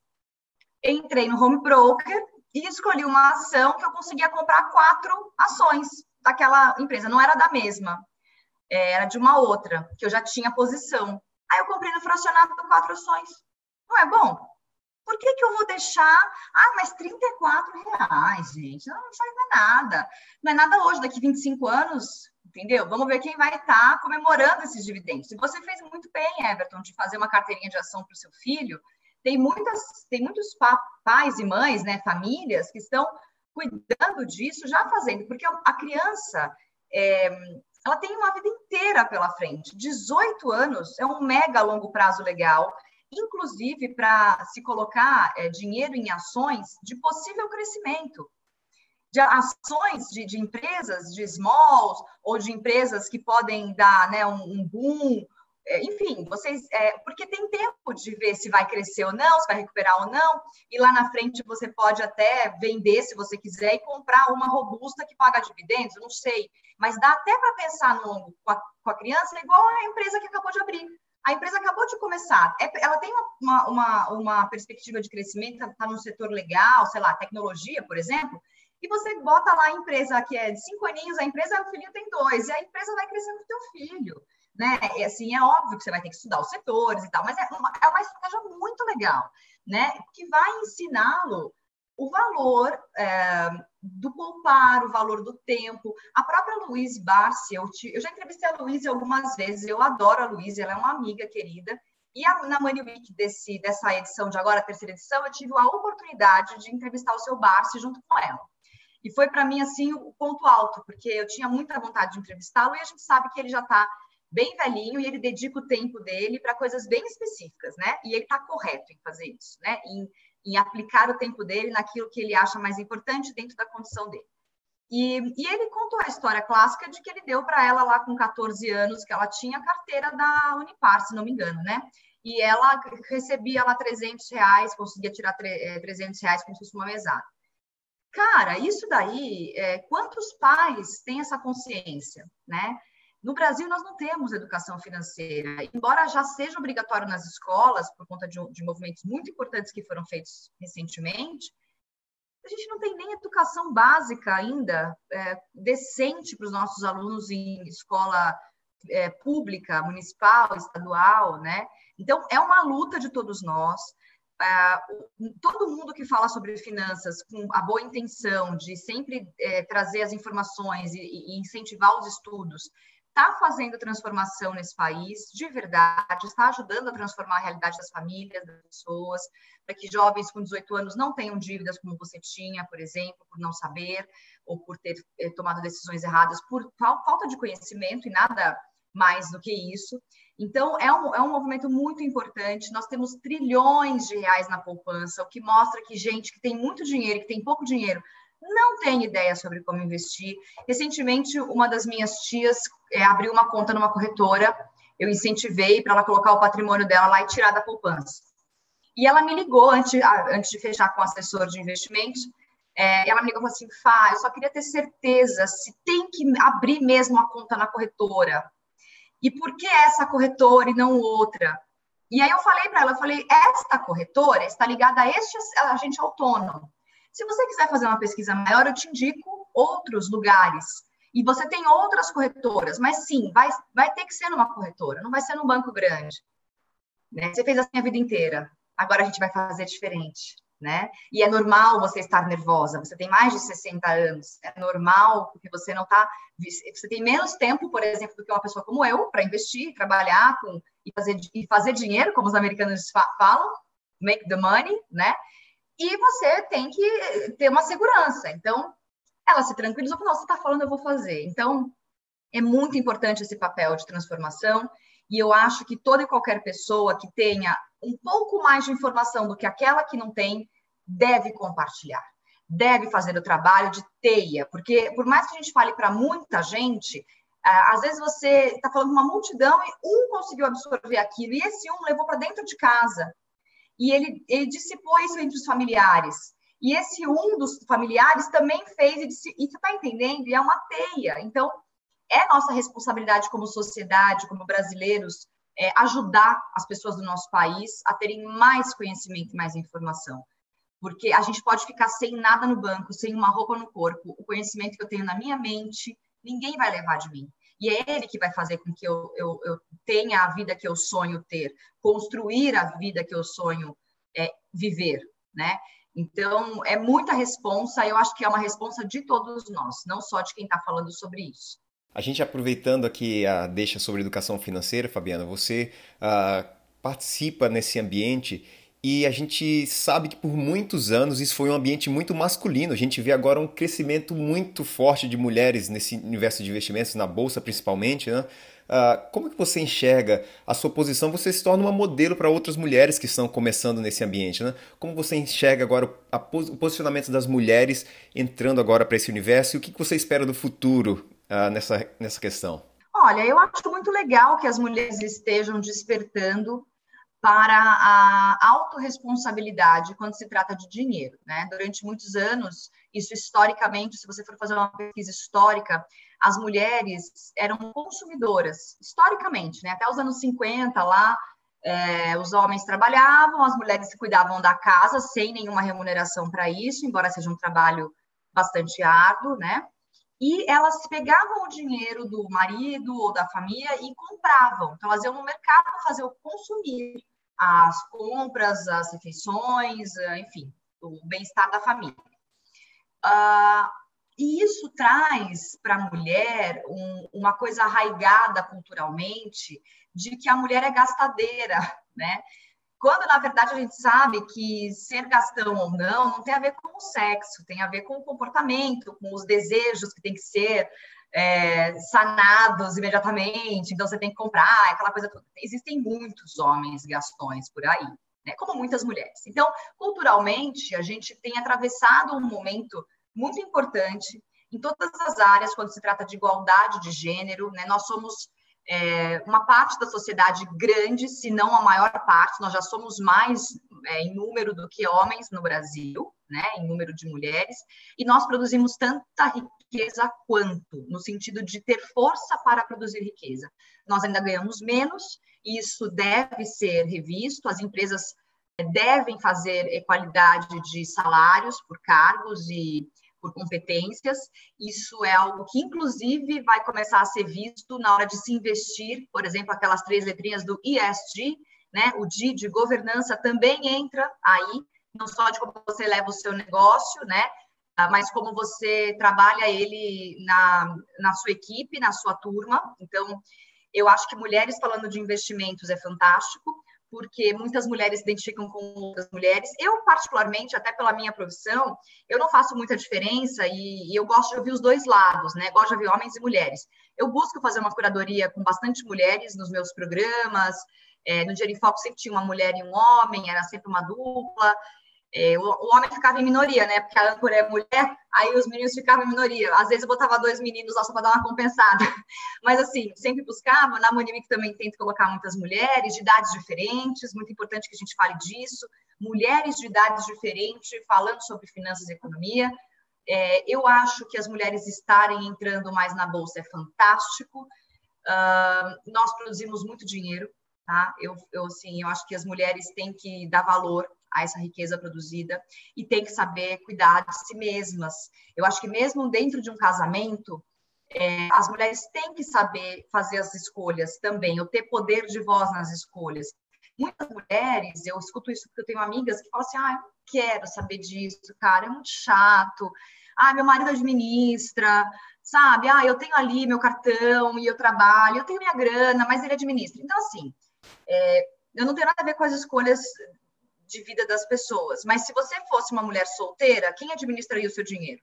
entrei no home broker e escolhi uma ação que eu conseguia comprar quatro ações daquela empresa. Não era da mesma, era de uma outra, que eu já tinha posição. Aí eu comprei no fracionado quatro ações. Não é bom? Por que, que eu vou deixar? Ah, mas 34 reais, gente, não, não faz nada. Não é nada hoje, daqui 25 anos, entendeu? Vamos ver quem vai estar tá comemorando esses dividendos. E você fez muito bem, Everton, de fazer uma carteirinha de ação para o seu filho. Tem, muitas, tem muitos pais e mães, né, famílias, que estão cuidando disso, já fazendo, porque a criança é, ela tem uma vida inteira pela frente. 18 anos é um mega longo prazo legal inclusive para se colocar é, dinheiro em ações de possível crescimento, de ações de, de, empresas, de smalls, ou de empresas que podem dar né, um, um boom, enfim, vocês, é, porque tem tempo de ver se vai crescer ou não, se vai recuperar ou não, e lá na frente você pode até vender se você quiser e comprar uma robusta que paga dividendos, não sei, mas dá até para pensar no, com, a, com a criança igual a empresa que acabou de abrir. A empresa acabou de começar, é, ela tem uma, uma, uma perspectiva de crescimento, está num setor legal, sei lá, tecnologia, por exemplo, e você bota lá a empresa que é de cinco aninhos, a empresa, o filhinho tem dois, e a empresa vai crescendo com o teu filho, né? E assim, é óbvio que você vai ter que estudar os setores e tal, mas é uma, é uma estratégia muito legal, né? Que vai ensiná-lo o valor é, do poupar, o valor do tempo. A própria Luiz Barsi, eu, te, eu já entrevistei a Luiz algumas vezes, eu adoro a Luiz, ela é uma amiga querida. E a, na Money Week desse, dessa edição de agora, a terceira edição, eu tive a oportunidade de entrevistar o seu Barsi junto com ela. E foi para mim, assim, o ponto alto, porque eu tinha muita vontade de entrevistá-lo e a gente sabe que ele já está bem velhinho e ele dedica o tempo dele para coisas bem específicas, né? E ele está correto em fazer isso, né? Em em aplicar o tempo dele naquilo que ele acha mais importante dentro da condição dele. E, e ele contou a história clássica de que ele deu para ela lá com 14 anos, que ela tinha carteira da Unipar, se não me engano, né? E ela recebia lá 300 reais, conseguia tirar 300 eh, reais como se fosse uma mesada. Cara, isso daí, é, quantos pais têm essa consciência, né? No Brasil, nós não temos educação financeira. Embora já seja obrigatório nas escolas, por conta de, de movimentos muito importantes que foram feitos recentemente, a gente não tem nem educação básica ainda é, decente para os nossos alunos em escola é, pública, municipal, estadual, né? Então, é uma luta de todos nós. É, todo mundo que fala sobre finanças com a boa intenção de sempre é, trazer as informações e, e incentivar os estudos, está fazendo transformação nesse país, de verdade, está ajudando a transformar a realidade das famílias, das pessoas, para que jovens com 18 anos não tenham dívidas como você tinha, por exemplo, por não saber, ou por ter eh, tomado decisões erradas, por falta de conhecimento e nada mais do que isso. Então, é um, é um movimento muito importante. Nós temos trilhões de reais na poupança, o que mostra que gente que tem muito dinheiro, que tem pouco dinheiro, não tem ideia sobre como investir. Recentemente, uma das minhas tias é, abriu uma conta numa corretora, eu incentivei para ela colocar o patrimônio dela lá e tirar da poupança. E ela me ligou antes, antes de fechar com o assessor de investimentos. É, ela me ligou assim: Fá, eu só queria ter certeza se tem que abrir mesmo a conta na corretora. E por que essa corretora e não outra? E aí eu falei para ela, eu falei, esta corretora está ligada a este agente autônomo. Se você quiser fazer uma pesquisa maior, eu te indico outros lugares. E você tem outras corretoras, mas sim, vai, vai ter que ser numa corretora, não vai ser num banco grande. Né? Você fez assim a vida inteira, agora a gente vai fazer diferente. Né? E é normal você estar nervosa. Você tem mais de 60 anos, é normal porque você não está, você tem menos tempo, por exemplo, do que uma pessoa como eu para investir, trabalhar com e fazer e fazer dinheiro, como os americanos falam, make the money, né? E você tem que ter uma segurança. Então, ela se tranquilizou, falou, você está falando, eu vou fazer. Então, é muito importante esse papel de transformação, e eu acho que toda e qualquer pessoa que tenha um pouco mais de informação do que aquela que não tem, deve compartilhar, deve fazer o trabalho de teia, porque por mais que a gente fale para muita gente, às vezes você está falando uma multidão e um conseguiu absorver aquilo, e esse um levou para dentro de casa e ele, ele dissipou isso entre os familiares. E esse um dos familiares também fez, e, disse, e você está entendendo? E é uma teia. Então, é nossa responsabilidade como sociedade, como brasileiros, é, ajudar as pessoas do nosso país a terem mais conhecimento e mais informação. Porque a gente pode ficar sem nada no banco, sem uma roupa no corpo. O conhecimento que eu tenho na minha mente, ninguém vai levar de mim. E é ele que vai fazer com que eu, eu, eu tenha a vida que eu sonho ter, construir a vida que eu sonho é, viver, né? Então, é muita responsa, eu acho que é uma responsa de todos nós, não só de quem está falando sobre isso. A gente aproveitando aqui a deixa sobre educação financeira, Fabiana, você uh, participa nesse ambiente e a gente sabe que por muitos anos isso foi um ambiente muito masculino. A gente vê agora um crescimento muito forte de mulheres nesse universo de investimentos, na bolsa principalmente. Né? Uh, como que você enxerga a sua posição? Você se torna uma modelo para outras mulheres que estão começando nesse ambiente. Né? Como você enxerga agora o posicionamento das mulheres entrando agora para esse universo e o que você espera do futuro uh, nessa, nessa questão? Olha, eu acho muito legal que as mulheres estejam despertando para a autorresponsabilidade quando se trata de dinheiro. Né? Durante muitos anos, isso historicamente, se você for fazer uma pesquisa histórica, as mulheres eram consumidoras, historicamente, né? até os anos 50 lá, é, os homens trabalhavam, as mulheres cuidavam da casa sem nenhuma remuneração para isso, embora seja um trabalho bastante árduo, né? E elas pegavam o dinheiro do marido ou da família e compravam. Então, elas iam no mercado fazer o consumir as compras, as refeições, eh, enfim, o bem-estar da família. Uh, e isso traz para a mulher um, uma coisa arraigada culturalmente de que a mulher é gastadeira, né? Quando, na verdade, a gente sabe que ser gastão ou não não tem a ver com o sexo, tem a ver com o comportamento, com os desejos que tem que ser é, sanados imediatamente, então você tem que comprar, aquela coisa toda. Existem muitos homens gastões por aí, né, como muitas mulheres. Então, culturalmente, a gente tem atravessado um momento muito importante em todas as áreas, quando se trata de igualdade de gênero, né, nós somos é, uma parte da sociedade grande, se não a maior parte, nós já somos mais é, em número do que homens no Brasil, né, em número de mulheres, e nós produzimos tanta riqueza quanto, no sentido de ter força para produzir riqueza. Nós ainda ganhamos menos, isso deve ser revisto, as empresas é, devem fazer equalidade de salários por cargos e por competências. Isso é algo que, inclusive, vai começar a ser visto na hora de se investir, por exemplo, aquelas três letrinhas do ESG, né? O D de governança também entra aí, não só de como você leva o seu negócio, né? Ah, mas como você trabalha ele na, na sua equipe, na sua turma. Então, eu acho que mulheres falando de investimentos é fantástico, porque muitas mulheres se identificam com outras mulheres. Eu, particularmente, até pela minha profissão, eu não faço muita diferença e, e, eu gosto de ouvir os dois lados, né? Gosto de ouvir homens e mulheres. Eu busco fazer uma curadoria com bastante mulheres nos meus programas. É, no Dia em Foco sempre tinha uma mulher e um homem, era sempre uma dupla. É, o, o, homem ficava em minoria, né? Porque a âncora é mulher, aí os meninos ficavam em minoria. Às vezes eu botava dois meninos lá só para dar uma compensada. Mas, assim, sempre buscava. Na Monimic também tento colocar muitas mulheres de idades diferentes, muito importante que a gente fale disso. Mulheres de idades diferentes falando sobre finanças e economia. É, eu acho que as mulheres estarem entrando mais na bolsa é fantástico. Uh, nós produzimos muito dinheiro, tá? Eu, eu, assim, eu acho que as mulheres têm que dar valor a essa riqueza produzida e tem que saber cuidar de si mesmas. Eu acho que mesmo dentro de um casamento, é, as mulheres têm que saber fazer as escolhas também, ou ter poder de voz nas escolhas. Muitas mulheres, eu escuto isso porque eu tenho amigas que falam assim: ah, eu não quero saber disso, cara, é muito chato. Ah, meu marido administra, sabe? Ah, eu tenho ali meu cartão e eu trabalho, eu tenho minha grana, mas ele administra. Então, assim, é, eu não tenho nada a ver com as escolhas de vida das pessoas. Mas se você fosse uma mulher solteira, quem administraria o seu dinheiro?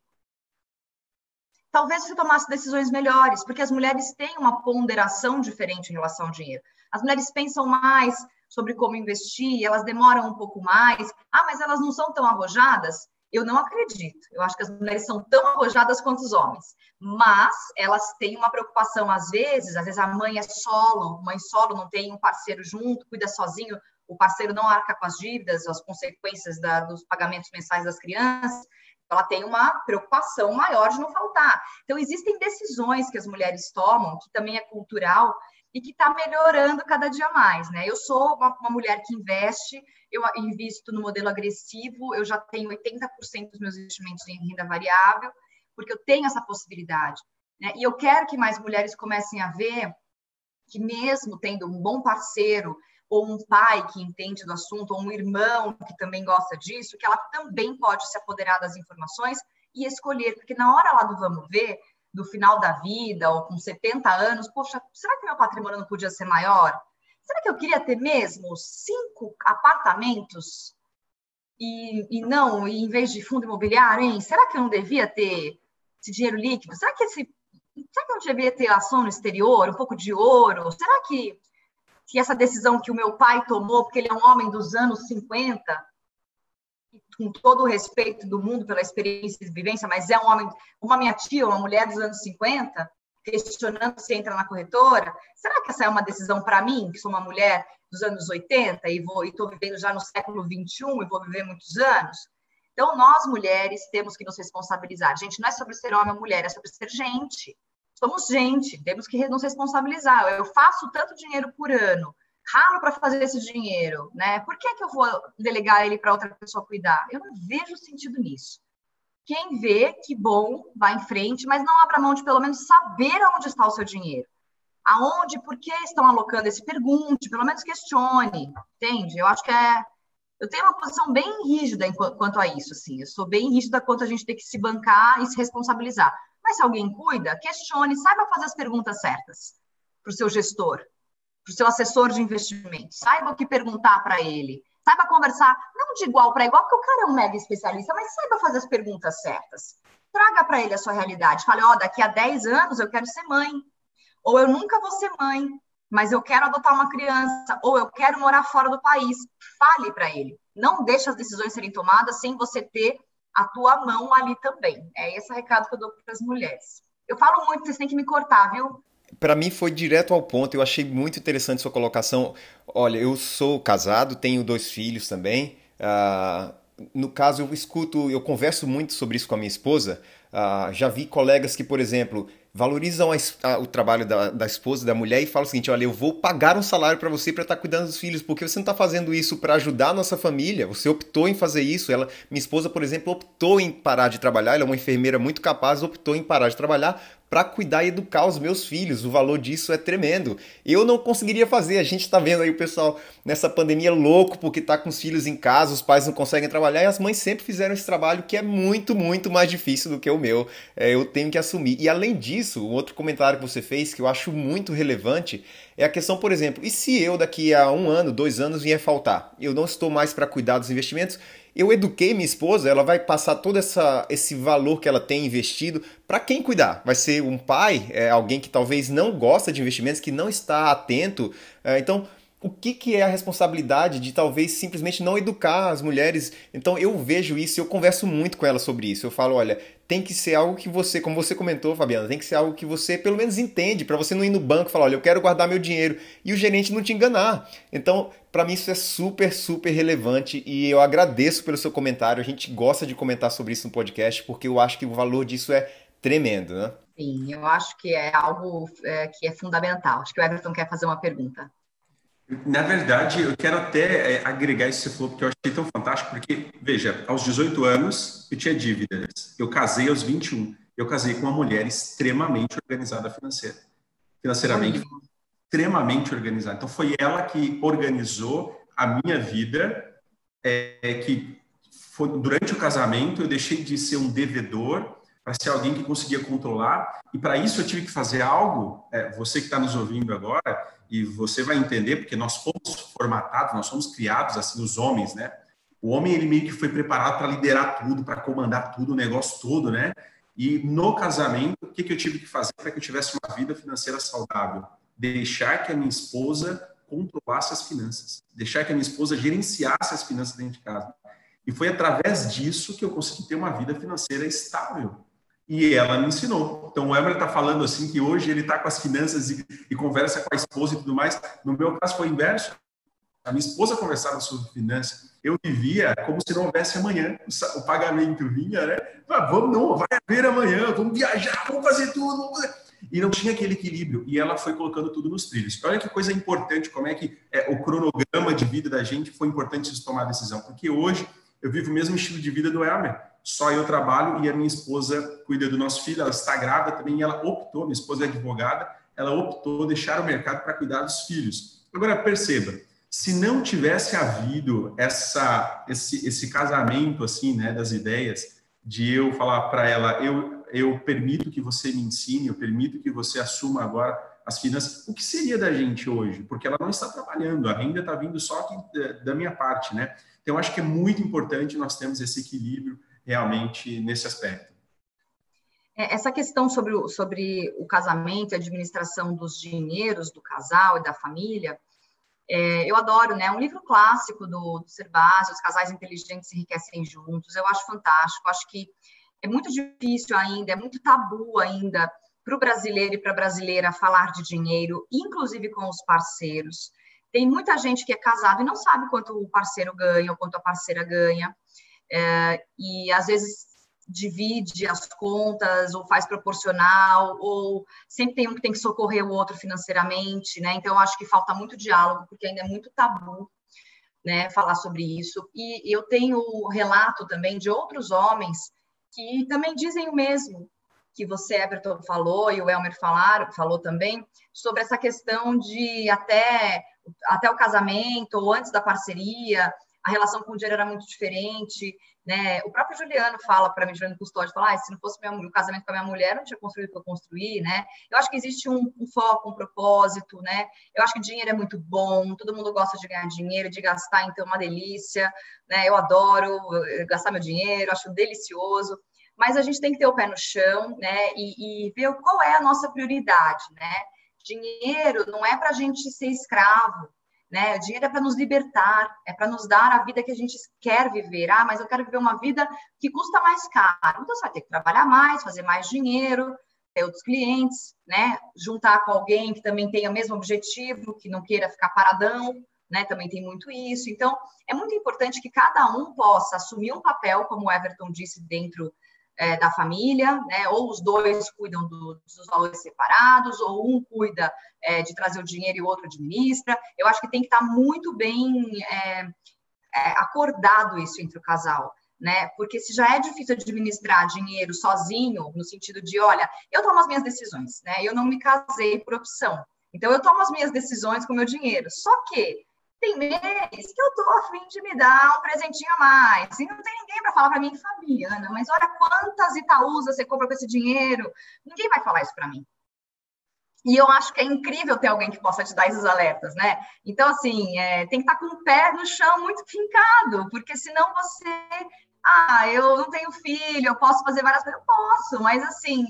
Talvez você tomasse decisões melhores, porque as mulheres têm uma ponderação diferente em relação ao dinheiro. As mulheres pensam mais sobre como investir, elas demoram um pouco mais. Ah, mas elas não são tão arrojadas? Eu não acredito. Eu acho que as mulheres são tão arrojadas quanto os homens. Mas elas têm uma preocupação, às vezes, às vezes a mãe é solo, mãe solo, não tem um parceiro junto, cuida sozinho o parceiro não arca com as dívidas, as consequências da, dos pagamentos mensais das crianças, ela tem uma preocupação maior de não faltar. Então, existem decisões que as mulheres tomam, que também é cultural, e que está melhorando cada dia mais, né? Eu sou uma, uma, mulher que investe, eu invisto no modelo agressivo, eu já tenho 80% dos meus investimentos em renda variável, porque eu tenho essa possibilidade. Né? E eu quero que mais mulheres comecem a ver que mesmo tendo um bom parceiro, ou um pai que entende do assunto, ou um irmão que também gosta disso, que ela também pode se apoderar das informações e escolher, porque na hora lá do vamos ver, do final da vida, ou com 70 anos, poxa, será que meu patrimônio não podia ser maior? Será que eu queria ter mesmo cinco apartamentos e, e não, e em vez de fundo imobiliário, hein? Será que eu não devia ter esse dinheiro líquido? Será que esse será que eu devia ter ação no exterior, um pouco de ouro? Será que que essa decisão que o meu pai tomou, porque ele é um homem dos anos 50, com todo o respeito do mundo pela experiência e vivência, mas é um homem, uma minha tia, uma mulher dos anos 50, questionando se entra na corretora, será que essa é uma decisão para mim, que sou uma mulher dos anos 80 e estou vivendo já no século 21 e vou viver muitos anos? Então, nós mulheres temos que nos responsabilizar. Gente, não é sobre ser homem ou mulher, é sobre ser gente somos gente, temos que nos responsabilizar. Eu faço tanto dinheiro por ano, ralo para fazer esse dinheiro, né? Por que, que eu vou delegar ele para outra pessoa cuidar? Eu não vejo sentido nisso. Quem vê, que bom, vai em frente, mas não abra mão de pelo menos saber onde está o seu dinheiro. Aonde, por que estão alocando esse? Pergunte, pelo menos questione, entende? Eu acho que é. Eu tenho uma posição bem rígida quanto a isso, assim. Eu sou bem rígida quanto a gente ter que se bancar e se responsabilizar. Mas se alguém cuida, questione, saiba fazer as perguntas certas para o seu gestor, para o seu assessor de investimento. Saiba o que perguntar para ele. Saiba conversar, não de igual para igual, porque o cara é um mega especialista, mas saiba fazer as perguntas certas. Traga para ele a sua realidade. Fale, ó, oh, daqui a 10 anos eu quero ser mãe. Ou eu nunca vou ser mãe, mas eu quero adotar uma criança. Ou eu quero morar fora do país. Fale para ele. Não deixe as decisões serem tomadas sem você ter a tua mão ali também. É esse recado que eu dou para as mulheres. Eu falo muito, vocês têm que me cortar, viu? Para mim foi direto ao ponto, eu achei muito interessante sua colocação. Olha, eu sou casado, tenho dois filhos também. Uh, no caso, eu escuto, eu converso muito sobre isso com a minha esposa. Uh, já vi colegas que, por exemplo, valorizam a, a, o trabalho da, da, esposa, da mulher e falam o seguinte: olha, eu vou pagar um salário para você para estar tá cuidando dos filhos, porque você não está fazendo isso para ajudar a nossa família, você optou em fazer isso. Ela, minha esposa, por exemplo, optou em parar de trabalhar, ela é uma enfermeira muito capaz, optou em parar de trabalhar para cuidar e educar os meus filhos. O valor disso é tremendo. Eu não conseguiria fazer. A gente está vendo aí o pessoal nessa pandemia louco porque está com os filhos em casa, os pais não conseguem trabalhar e as mães sempre fizeram esse trabalho que é muito, muito mais difícil do que o meu. É, eu tenho que assumir. E além disso, um outro comentário que você fez que eu acho muito relevante é a questão, por exemplo, e se eu daqui a um ano, dois anos vier faltar? Eu não estou mais para cuidar dos investimentos eu eduquei minha esposa, ela vai passar todo essa, esse valor que ela tem investido para quem cuidar. Vai ser um pai, é, alguém que talvez não gosta de investimentos, que não está atento. É, então, o que, que é a responsabilidade de talvez simplesmente não educar as mulheres? Então eu vejo isso eu converso muito com ela sobre isso. Eu falo, olha, tem que ser algo que você, como você comentou, Fabiana, tem que ser algo que você pelo menos entende, para você não ir no banco e falar, olha, eu quero guardar meu dinheiro e o gerente não te enganar. Então, para mim isso é super, super relevante e eu agradeço pelo seu comentário. A gente gosta de comentar sobre isso no podcast porque eu acho que o valor disso é tremendo, né? Sim, eu acho que é algo é, que é fundamental. Acho que o Everton quer fazer uma pergunta. Na verdade, eu quero até é, agregar esse flow, porque eu achei tão fantástico, porque, veja, aos 18 anos eu tinha dívidas, eu casei aos 21, eu casei com uma mulher extremamente organizada financeira, financeiramente, uhum. extremamente organizada. Então, foi ela que organizou a minha vida, é, que foi, durante o casamento eu deixei de ser um devedor para ser alguém que conseguia controlar, e para isso eu tive que fazer algo, é, você que está nos ouvindo agora, e você vai entender, porque nós fomos formatados, nós somos criados assim, os homens, né? O homem, ele meio que foi preparado para liderar tudo, para comandar tudo, o negócio todo, né? E no casamento, o que, que eu tive que fazer para que eu tivesse uma vida financeira saudável? Deixar que a minha esposa controlasse as finanças, deixar que a minha esposa gerenciasse as finanças dentro de casa. E foi através disso que eu consegui ter uma vida financeira estável e ela me ensinou. Então, o Emer está falando assim que hoje ele está com as finanças e, e, conversa com a esposa e tudo mais. No meu caso, foi inverso. A minha esposa conversava sobre finanças. Eu vivia como se não houvesse amanhã. O, pagamento vinha, né? Ah, vamos, não, vai haver amanhã, vamos viajar, vamos fazer tudo. Vamos. E não tinha aquele equilíbrio. E ela foi colocando tudo nos trilhos. Olha que coisa importante, como é que é, o cronograma de vida da gente foi importante isso tomar a decisão. Porque hoje eu vivo o mesmo estilo de vida do Elmer só eu trabalho e a minha esposa cuida do nosso filho, ela está grávida também, e ela optou, minha esposa é advogada, ela optou deixar o mercado para cuidar dos filhos. Agora, perceba, se não tivesse havido essa, esse, esse casamento, assim, né, das ideias, de eu falar para ela, eu, eu permito que você me ensine, eu permito que você assuma agora as finanças, o que seria da gente hoje? Porque ela não está trabalhando, a renda está vindo só aqui da minha parte, né? Então, acho que é muito importante nós termos esse equilíbrio realmente nesse aspecto. É, essa questão sobre o, sobre o casamento e a administração dos dinheiros do casal e da família, é, eu adoro, né? Um livro clássico do, do Os Casais Inteligentes Enriquecem Juntos. Eu acho fantástico. Acho que é muito difícil ainda, é muito tabu ainda para o brasileiro e para a brasileira falar de dinheiro, inclusive com os parceiros. Tem muita gente que é casado e não sabe quanto o parceiro ganha ou quanto a parceira ganha é, e às vezes divide as contas ou faz proporcional ou sempre tem um que tem que socorrer o outro financeiramente, né? Então acho que falta muito diálogo porque ainda é muito tabu, né? Falar sobre isso e eu tenho relato também de outros homens que também dizem o mesmo que você Everton falou e o Elmer falaram, falou também sobre essa questão de até até o casamento ou antes da parceria a relação com o dinheiro era muito diferente, né? O próprio Juliano fala para mim, Juliano Custódio, fala, ah, se não fosse o casamento com a minha mulher, eu não tinha construído o que eu construí, né? Eu acho que existe um, um, foco, um propósito, né? Eu acho que dinheiro é muito bom, todo mundo gosta de ganhar dinheiro, de gastar, então é uma delícia, né? Eu adoro gastar meu dinheiro, acho delicioso, mas a gente tem que ter o pé no chão, né? E, e ver qual é a nossa prioridade, né? Dinheiro não é para a gente ser escravo, né? O dinheiro é para nos libertar, é para nos dar a vida que a gente quer viver. Ah, mas eu quero viver uma vida que custa mais caro. Então você vai ter que trabalhar mais, fazer mais dinheiro, ter outros clientes, né? Juntar com alguém que também tenha o mesmo objetivo, que não queira ficar paradão, né? Também tem muito isso. Então, é muito importante que cada um possa assumir um papel, como o Everton disse, dentro é, da família, né? ou os dois cuidam do, dos valores separados, ou um cuida é, de trazer o dinheiro e o outro administra. Eu acho que tem que estar muito bem é, é, acordado isso entre o casal. né? Porque se já é difícil administrar dinheiro sozinho, no sentido de, olha, eu tomo as minhas decisões, né? Eu não me casei por opção. Então eu tomo as minhas decisões com o meu dinheiro. Só que tem mês que eu tô afim de me dar um presentinho a mais. E não tem ninguém para falar para mim, Fabiana, mas olha quantas Itaúsas você compra com esse dinheiro. Ninguém vai falar isso para mim. E eu acho que é incrível ter alguém que possa te dar esses alertas, né? Então, assim, é, tem que estar com o pé no chão muito fincado, porque senão você. Ah, eu não tenho filho, eu posso fazer várias coisas. Eu posso, mas assim,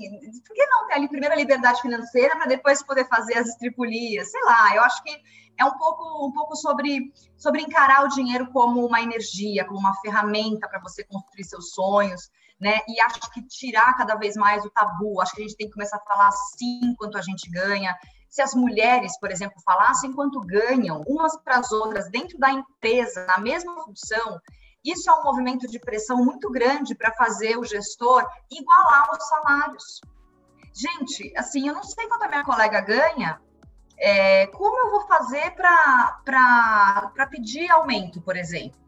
por que não ter ali primeiro a liberdade financeira para depois poder fazer as estripulias? Sei lá, eu acho que é um pouco, um pouco sobre, sobre encarar o dinheiro como uma energia, como uma ferramenta para você construir seus sonhos né? E acho que tirar cada vez mais o tabu, acho que a gente tem que começar a falar sim quanto a gente ganha. Se as mulheres, por exemplo, falassem quanto ganham umas para as outras dentro da empresa, na mesma função, isso é um movimento de pressão muito grande para fazer o gestor igualar os salários. Gente, assim, eu não sei quanto a minha colega ganha, é, como eu vou fazer para pedir aumento, por exemplo?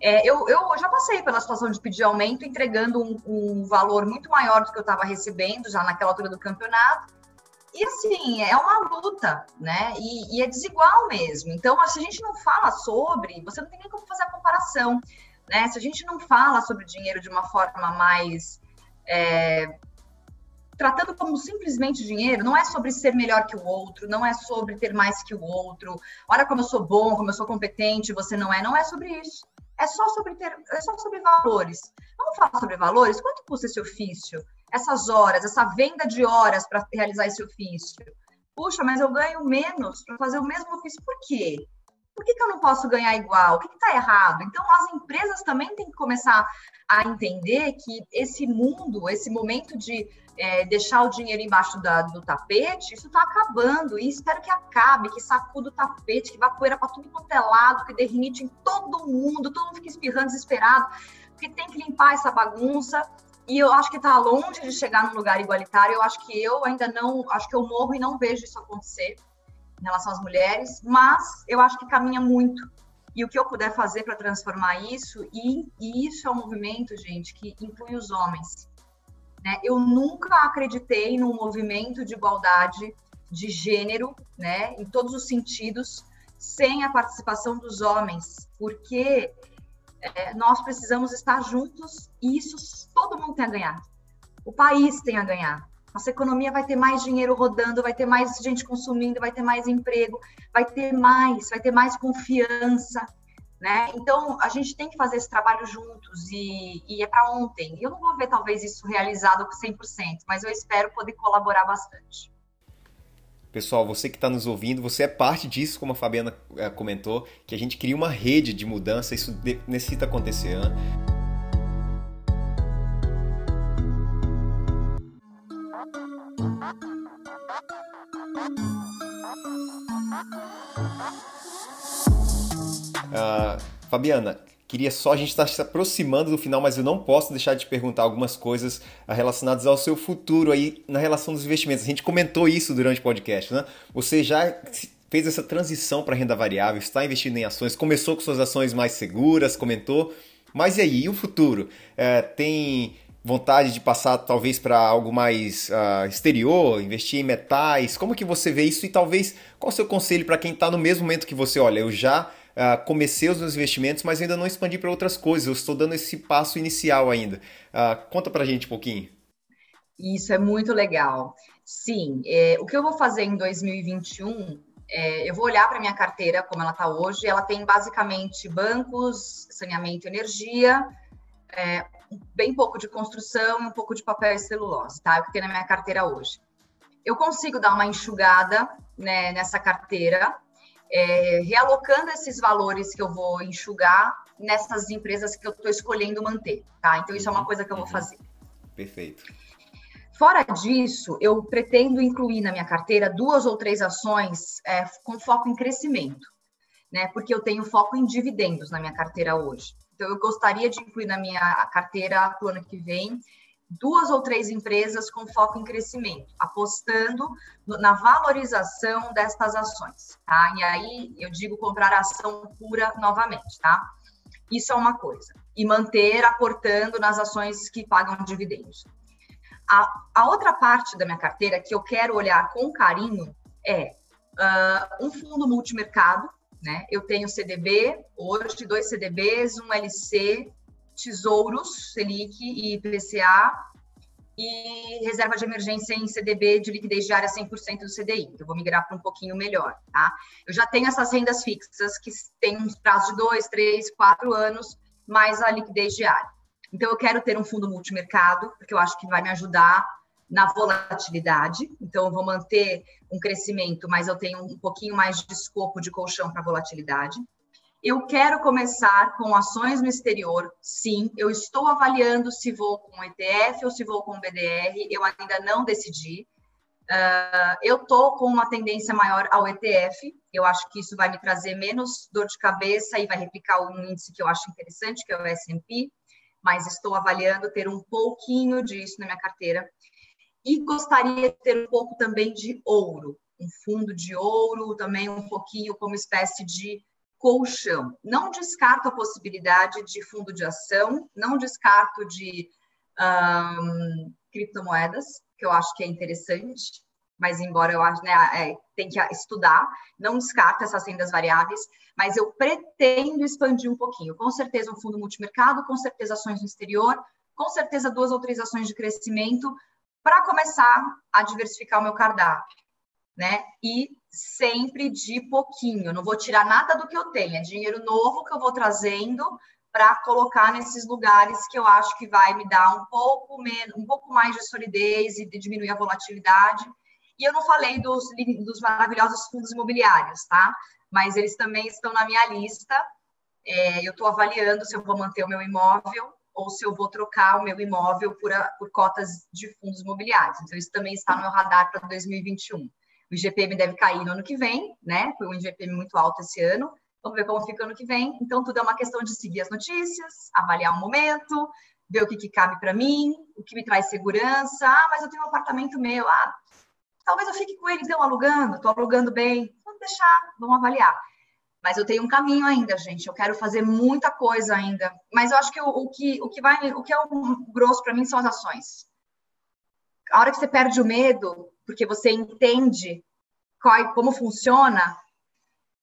É, eu, eu já passei pela situação de pedir aumento, entregando um, um valor muito maior do que eu estava recebendo já naquela altura do campeonato. E assim, é uma luta, né? E, e, é desigual mesmo. Então, se a gente não fala sobre, você não tem nem como fazer a comparação, né? Se a gente não fala sobre dinheiro de uma forma mais. É, tratando como simplesmente dinheiro, não é sobre ser melhor que o outro, não é sobre ter mais que o outro. Olha como eu sou bom, como eu sou competente, você não é. Não é sobre isso é só sobre ter, é só sobre valores. Vamos falar sobre valores? Quanto custa esse ofício? Essas horas, essa venda de horas para realizar esse ofício? Puxa, mas eu ganho menos para fazer o mesmo ofício. Por quê? Por que, que eu não posso ganhar igual? O que está errado? Então, as empresas também têm que começar a entender que esse mundo, esse momento de é, deixar o dinheiro embaixo da, do tapete, isso está acabando. E espero que acabe, que sacuda o tapete, que vá poeira para tudo quanto é lado, que derrite em todo mundo, todo mundo fica espirrando desesperado, porque tem que limpar essa bagunça. E eu acho que está longe de chegar num lugar igualitário. Eu acho que eu ainda não, acho que eu morro e não vejo isso acontecer em relação às mulheres, mas eu acho que caminha muito. E o que eu puder fazer para transformar isso, e, e isso é um movimento, gente, que inclui os homens né? Eu nunca acreditei num movimento de igualdade de gênero, né, em todos os sentidos, sem a participação dos homens, porque é, nós precisamos estar juntos e isso todo mundo tem a ganhar. O país tem a ganhar. Nossa economia vai ter mais dinheiro rodando, vai ter mais gente consumindo, vai ter mais emprego, vai ter mais, vai ter mais confiança, né? Então, a gente tem que fazer esse trabalho juntos e, e é para ontem. Eu não vou ver, talvez, isso realizado 100%, mas eu espero poder colaborar bastante. Pessoal, você que está nos ouvindo, você é parte disso, como a Fabiana eh, comentou, que a gente cria uma rede de mudança, isso necessita acontecer. Né? Uh, Fabiana, queria só, a gente está se aproximando do final, mas eu não posso deixar de perguntar algumas coisas relacionadas ao seu futuro aí na relação dos investimentos. A gente comentou isso durante o podcast, né? Você já fez essa transição para renda variável, está investindo em ações, começou com suas ações mais seguras, comentou. Mas e aí, e o futuro? É, tem vontade de passar talvez para algo mais uh, exterior, investir em metais? Como que você vê isso? E talvez, qual o seu conselho para quem está no mesmo momento que você? Olha, eu já uh, comecei os meus investimentos, mas ainda não expandi para outras coisas. Eu estou dando esse passo inicial ainda. Uh, conta para a gente um pouquinho. Isso é muito legal. Sim, é, o que eu vou fazer em 2021 é, eu vou olhar para minha carteira como ela está hoje. Ela tem basicamente bancos, saneamento, energia, é, bem pouco de construção e um pouco de papel e celulose, tá? O que tem na minha carteira hoje. Eu consigo dar uma enxugada né, nessa carteira é, realocando esses valores que eu vou enxugar nessas empresas que eu estou escolhendo manter, tá? Então, isso é uma uhum, coisa que eu vou uhum. fazer. Perfeito. Fora disso, eu pretendo incluir na minha carteira duas ou três ações é, com foco em crescimento, né? Porque eu tenho foco em dividendos na minha carteira hoje. Então, eu gostaria de incluir na minha carteira para o ano que vem duas ou três empresas com foco em crescimento, apostando na valorização destas ações, tá? E aí eu digo comprar ação pura novamente, tá? Isso é uma coisa. e manter aportando nas ações que pagam dividendos. A, a outra parte da minha carteira que eu quero olhar com carinho é uh, um fundo multimercado, né? Eu tenho CDB, hoje dois CDBs, um LC, Tesouros, Selic e IPCA, e reserva de emergência em CDB de liquidez diária 100% do CDI. Então, eu vou migrar para um pouquinho melhor, tá? Eu já tenho essas rendas fixas que têm um prazo de dois, três, quatro anos, mais a liquidez diária. Então, eu quero ter um fundo multimercado, porque eu acho que vai me ajudar na volatilidade. Então, eu vou manter um crescimento, mas eu tenho um pouquinho mais de escopo de colchão para volatilidade. Eu quero começar com ações no exterior, sim. Eu estou avaliando se vou com ETF ou se vou com BDR. Eu ainda não decidi. Uh, eu estou com uma tendência maior ao ETF. Eu acho que isso vai me trazer menos dor de cabeça e vai replicar um índice que eu acho interessante, que é o S&P. Mas estou avaliando ter um pouquinho disso na minha carteira. E gostaria de ter um pouco também de ouro, um fundo de ouro, também um pouquinho como espécie de colchão. Não descarto a possibilidade de fundo de ação, não descarto de um, criptomoedas, que eu acho que é interessante, mas embora eu acho, né, é, tem que estudar, não descarto essas rendas variáveis, mas eu pretendo expandir um pouquinho. Com certeza um fundo multimercado, com certeza ações no exterior, com certeza duas ou três ações de crescimento, para começar a diversificar o meu cardápio, né? E sempre de pouquinho, não vou tirar nada do que eu tenho, é dinheiro novo que eu vou trazendo para colocar nesses lugares que eu acho que vai me dar um pouco menos, um pouco mais de solidez e diminuir a volatilidade. E eu não falei dos, dos maravilhosos fundos imobiliários, tá? Mas eles também estão na minha lista. É, eu estou avaliando se eu vou manter o meu imóvel ou se eu vou trocar o meu imóvel por, a, por cotas de fundos imobiliários. Então, isso também está no meu radar para 2021. O IGPM deve cair no ano que vem, né? Foi um IGPM muito alto esse ano. Vamos ver como fica ano que vem. Então, tudo é uma questão de seguir as notícias, avaliar o momento, ver o que, que cabe para mim, o que me traz segurança. Ah, mas eu tenho um apartamento meu. Ah, talvez eu fique com ele, então, alugando. Estou alugando bem. Vamos deixar, vamos avaliar. Mas eu tenho um caminho ainda, gente. Eu quero fazer muita coisa ainda. Mas eu acho que o, o que, o que vai, o que é o grosso para mim são as ações. A hora que você perde o medo, porque você entende qual, como funciona,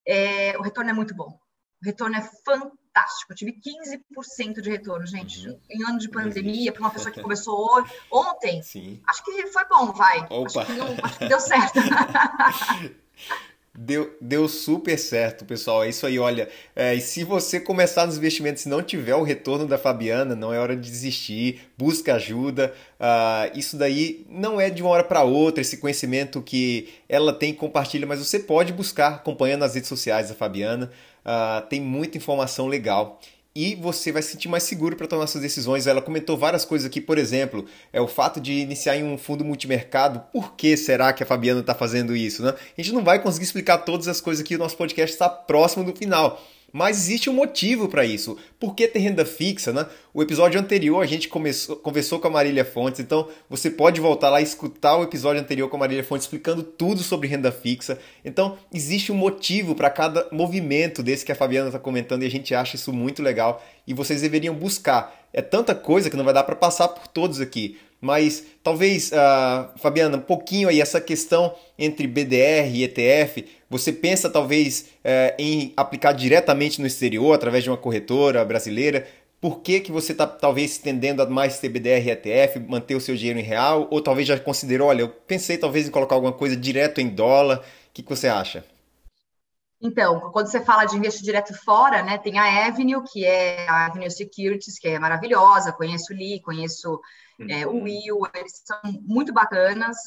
é, o retorno é muito bom. O retorno é fantástico. Eu tive 15% de retorno, gente, uhum. em ano de pandemia, para uma pessoa que começou hoje, ontem. Sim. Acho que foi bom, vai. Opa. Acho que, deu, acho que deu certo. Deu, deu super certo, pessoal. É isso aí, olha. É, e se você começar nos investimentos e não tiver o retorno da Fabiana, não é hora de desistir, busca ajuda. Uh, isso daí não é de uma hora para outra, esse conhecimento que ela tem compartilha, mas você pode buscar acompanhando as redes sociais da Fabiana. Uh, tem muita informação legal e você vai se sentir mais seguro para tomar suas decisões. Ela comentou várias coisas aqui, por exemplo, é o fato de iniciar em um fundo multimercado. Por que será que a Fabiana está fazendo isso? Né? A gente não vai conseguir explicar todas as coisas aqui, o nosso podcast está próximo do final. Mas existe um motivo para isso. Por que ter renda fixa, né? O episódio anterior a gente começou, conversou com a Marília Fontes, então você pode voltar lá e escutar o episódio anterior com a Marília Fontes explicando tudo sobre renda fixa. Então existe um motivo para cada movimento desse que a Fabiana está comentando e a gente acha isso muito legal e vocês deveriam buscar. É tanta coisa que não vai dar para passar por todos aqui. Mas talvez, uh, Fabiana, um pouquinho aí essa questão entre BDR e ETF, você pensa talvez uh, em aplicar diretamente no exterior através de uma corretora brasileira? Por que, que você está talvez tendendo a mais ter BDR e ETF, manter o seu dinheiro em real? Ou talvez já considerou, olha, eu pensei talvez em colocar alguma coisa direto em dólar. O que, que você acha? Então, quando você fala de investir direto fora, né, tem a Avenue, que é a Avenue Securities, que é maravilhosa, conheço o Lee, conheço é, o uhum. Will, eles são muito bacanas,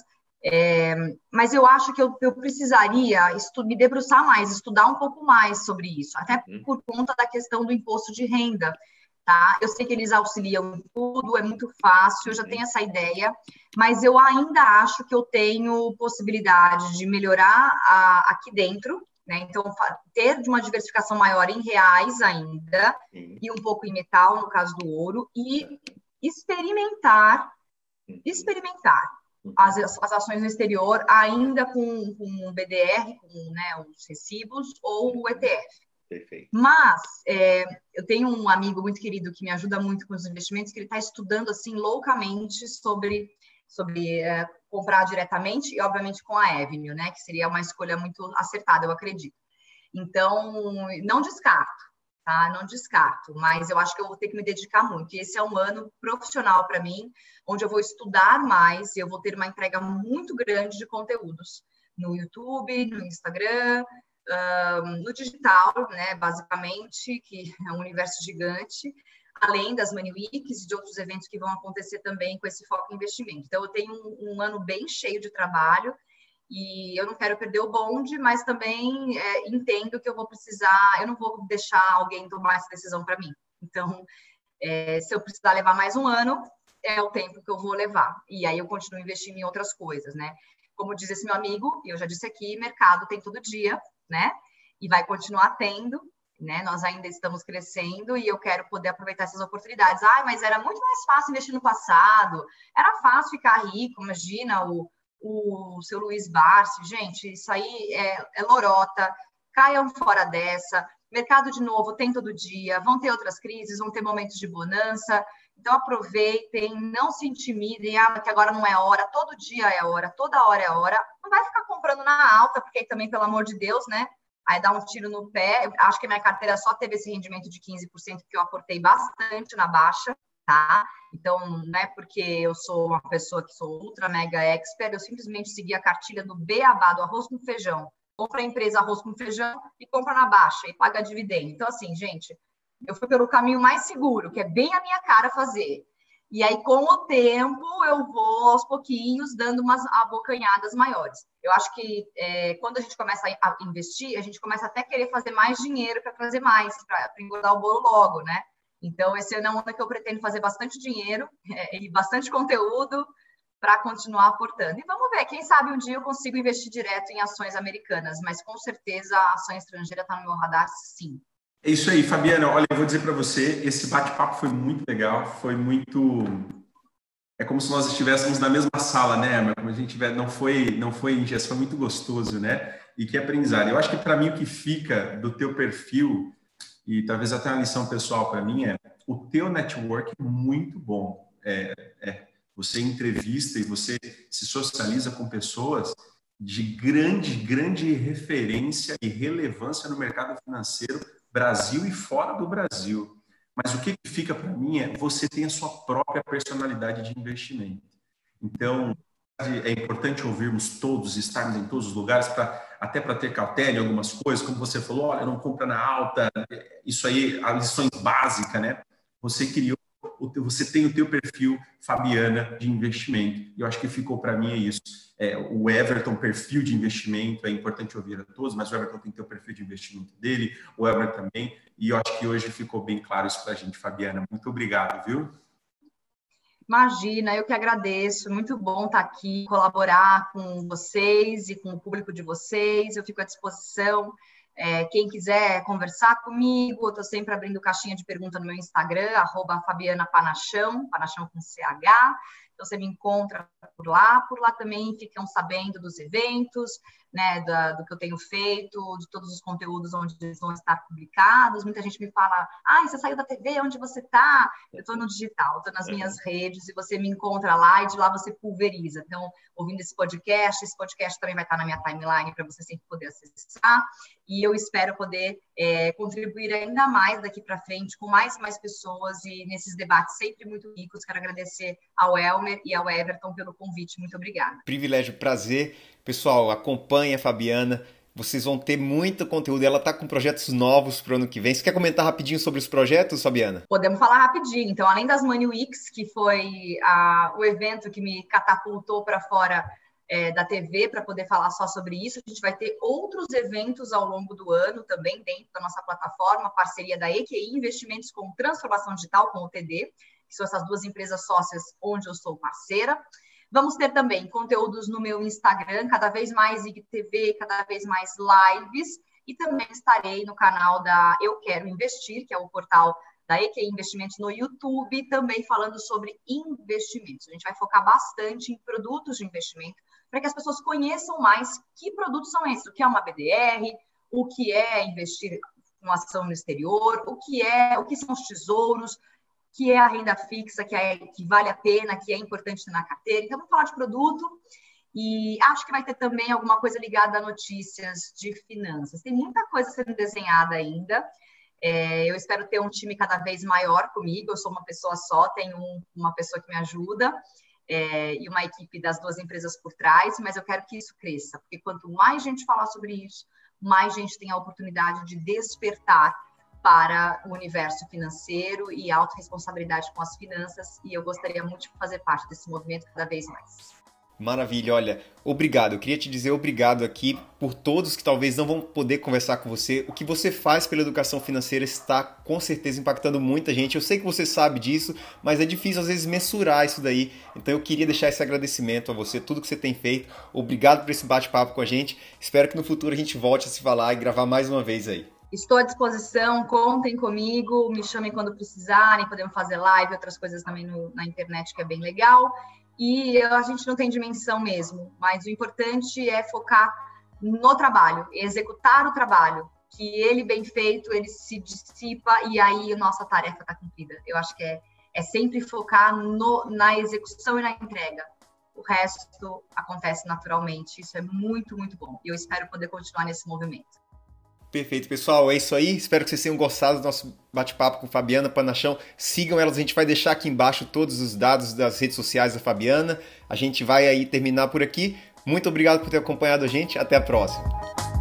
é, mas eu acho que eu, eu precisaria estu, me debruçar mais, estudar um pouco mais sobre isso, até uhum. por conta da questão do imposto de renda, tá? Eu sei que eles auxiliam em tudo, é muito fácil, eu já tenho essa ideia, mas eu ainda acho que eu tenho possibilidade de melhorar a, aqui dentro, né? Então, ter uma diversificação maior em reais ainda, e um pouco em metal, no caso do ouro, e experimentar, experimentar uhum. as, as ações no exterior, ainda com, com o BDR, com né, os recibos, ou o ETF. Perfeito. Mas é, eu tenho um amigo muito querido que me ajuda muito com os investimentos, que ele está estudando assim loucamente sobre, sobre é, comprar diretamente e, obviamente, com a Avenue, né? Que seria uma escolha muito acertada, eu acredito. Então, não descarto, tá? Não descarto, mas eu acho que eu vou ter que me dedicar muito. E esse é um ano profissional para mim, onde eu vou estudar mais e eu vou ter uma entrega muito grande de conteúdos no YouTube, no Instagram, no digital, né, basicamente, que é um universo gigante, além das Money Weeks e de outros eventos que vão acontecer também com esse foco em investimento. Então, eu tenho um, um ano bem cheio de trabalho e eu não quero perder o bonde, mas também é, entendo que eu vou precisar, eu não vou deixar alguém tomar essa decisão para mim. Então, é, se eu precisar levar mais um ano, é o tempo que eu vou levar. E aí eu continuo investindo em outras coisas, né? Como diz esse meu amigo, e eu já disse aqui, mercado tem todo dia, né? E vai continuar tendo, né? Nós ainda estamos crescendo e eu quero poder aproveitar essas oportunidades. Ah, mas era muito mais fácil investir no passado, era fácil ficar rico, imagina o, o seu Luiz Barsi, gente, isso aí é, é lorota, caiam fora dessa. Mercado de novo tem todo dia, vão ter outras crises, vão ter momentos de bonança. Então aproveitem, não se intimidem, ah, que agora não é hora, todo dia é hora, toda hora é hora. Não vai ficar comprando na alta, porque também, pelo amor de Deus, né? Aí dá um tiro no pé. Acho que minha carteira só teve esse rendimento de 15%, porque eu aportei bastante na baixa, tá? Então, não é porque eu sou uma pessoa que sou ultra mega expert, eu simplesmente segui a cartilha do beabá, do arroz com feijão. Compra a empresa arroz com feijão e compra na baixa e paga dividendo. Então, assim, gente, eu fui pelo caminho mais seguro, que é bem a minha cara fazer. E aí, com o tempo, eu vou aos pouquinhos dando umas abocanhadas maiores. Eu acho que é, quando a gente começa a investir, a gente começa até a querer fazer mais dinheiro para fazer mais, para engordar o bolo logo, né? Então, esse ano é uma que eu pretendo fazer bastante dinheiro é, e bastante conteúdo para continuar aportando. E vamos ver, quem sabe um dia eu consigo investir direto em ações americanas, mas com certeza a ação estrangeira está no meu radar, sim. É isso aí, Fabiana. Olha, eu vou dizer para você, esse bate-papo foi muito legal, foi muito é como se nós estivéssemos na mesma sala, né? Mas como a gente tiver, não foi, não foi ingênuo, foi muito gostoso, né? E que aprendizado. Eu acho que para mim o que fica do teu perfil e talvez até uma lição pessoal para mim é o teu network é muito bom. É, é, você entrevista e você se socializa com pessoas de grande, grande referência e relevância no mercado financeiro Brasil e fora do Brasil. Mas o que fica para mim é você tem a sua própria personalidade de investimento. Então, é importante ouvirmos todos, estarmos em todos os lugares, pra, até para ter cautela em algumas coisas, como você falou, olha, não compra na alta, isso aí, as lições básicas, né? Você criou, você tem o teu perfil Fabiana de investimento. E eu acho que ficou para mim é isso é, o Everton, perfil de investimento, é importante ouvir a todos, mas o Everton tem que ter o perfil de investimento dele, o Everton também, e eu acho que hoje ficou bem claro isso para a gente, Fabiana. Muito obrigado, viu? Imagina, eu que agradeço, muito bom estar aqui, colaborar com vocês e com o público de vocês, eu fico à disposição. É, quem quiser conversar comigo, eu estou sempre abrindo caixinha de pergunta no meu Instagram, Fabiana Panachão, Panachão com CH. Então, você me encontra por lá. Por lá também ficam sabendo dos eventos, né, da, do que eu tenho feito, de todos os conteúdos onde eles vão estar publicados. Muita gente me fala, ah, você saiu da TV, onde você está? Eu estou no digital, estou nas minhas redes e você me encontra lá e de lá você pulveriza. Então, ouvindo esse podcast, esse podcast também vai estar na minha timeline para você sempre poder acessar. E eu espero poder é, contribuir ainda mais daqui para frente com mais e mais pessoas e nesses debates sempre muito ricos. Quero agradecer ao Elmer e ao Everton pelo convite. Muito obrigada. Privilégio, prazer. Pessoal, acompanhe a Fabiana. Vocês vão ter muito conteúdo. Ela está com projetos novos para o ano que vem. Você quer comentar rapidinho sobre os projetos, Fabiana? Podemos falar rapidinho. Então, além das Money Weeks, que foi a, o evento que me catapultou para fora é, da TV para poder falar só sobre isso. A gente vai ter outros eventos ao longo do ano também dentro da nossa plataforma, parceria da EQI Investimentos com Transformação Digital, com o TD, que são essas duas empresas sócias onde eu sou parceira. Vamos ter também conteúdos no meu Instagram, cada vez mais IGTV, cada vez mais lives, e também estarei no canal da Eu Quero Investir, que é o portal da EQI Investimentos no YouTube, também falando sobre investimentos. A gente vai focar bastante em produtos de investimento, para que as pessoas conheçam mais que produtos são esses, o que é uma BDR, o que é investir com ação no exterior, o que é, o que são os tesouros, que é a renda fixa, que, é, que vale a pena, que é importante na carteira. Então, vamos falar de produto e acho que vai ter também alguma coisa ligada a notícias de finanças. Tem muita coisa sendo desenhada ainda. É, eu espero ter um time cada vez maior comigo. Eu sou uma pessoa só, tenho um, uma pessoa que me ajuda é, e uma equipe das duas empresas por trás, mas eu quero que isso cresça, porque quanto mais gente falar sobre isso, mais gente tem a oportunidade de despertar para o universo financeiro e autorresponsabilidade com as finanças, e eu gostaria muito de fazer parte desse movimento cada vez mais. Maravilha, olha, obrigado. Eu queria te dizer obrigado aqui por todos que talvez não vão poder conversar com você. O que você faz pela educação financeira está com certeza impactando muita gente. Eu sei que você sabe disso, mas é difícil às vezes mensurar isso daí. Então eu queria deixar esse agradecimento a você, tudo que você tem feito. Obrigado por esse bate-papo com a gente. Espero que no futuro a gente volte a se falar e gravar mais uma vez aí. Estou à disposição, contem comigo, me chamem quando precisarem, podemos fazer live, outras coisas também no, na internet que é bem legal e a gente não tem dimensão mesmo, mas o importante é focar no trabalho, executar o trabalho, que ele bem feito, ele se dissipa e aí a nossa tarefa está cumprida. Eu acho que é, é sempre focar no, na execução e na entrega. O resto acontece naturalmente. Isso é muito, muito bom. E eu espero poder continuar nesse movimento. Perfeito, pessoal. É isso aí. Espero que vocês tenham gostado do nosso bate-papo com Fabiana Panachão. Sigam elas, a gente vai deixar aqui embaixo todos os dados das redes sociais da Fabiana. A gente vai aí terminar por aqui. Muito obrigado por ter acompanhado a gente. Até a próxima.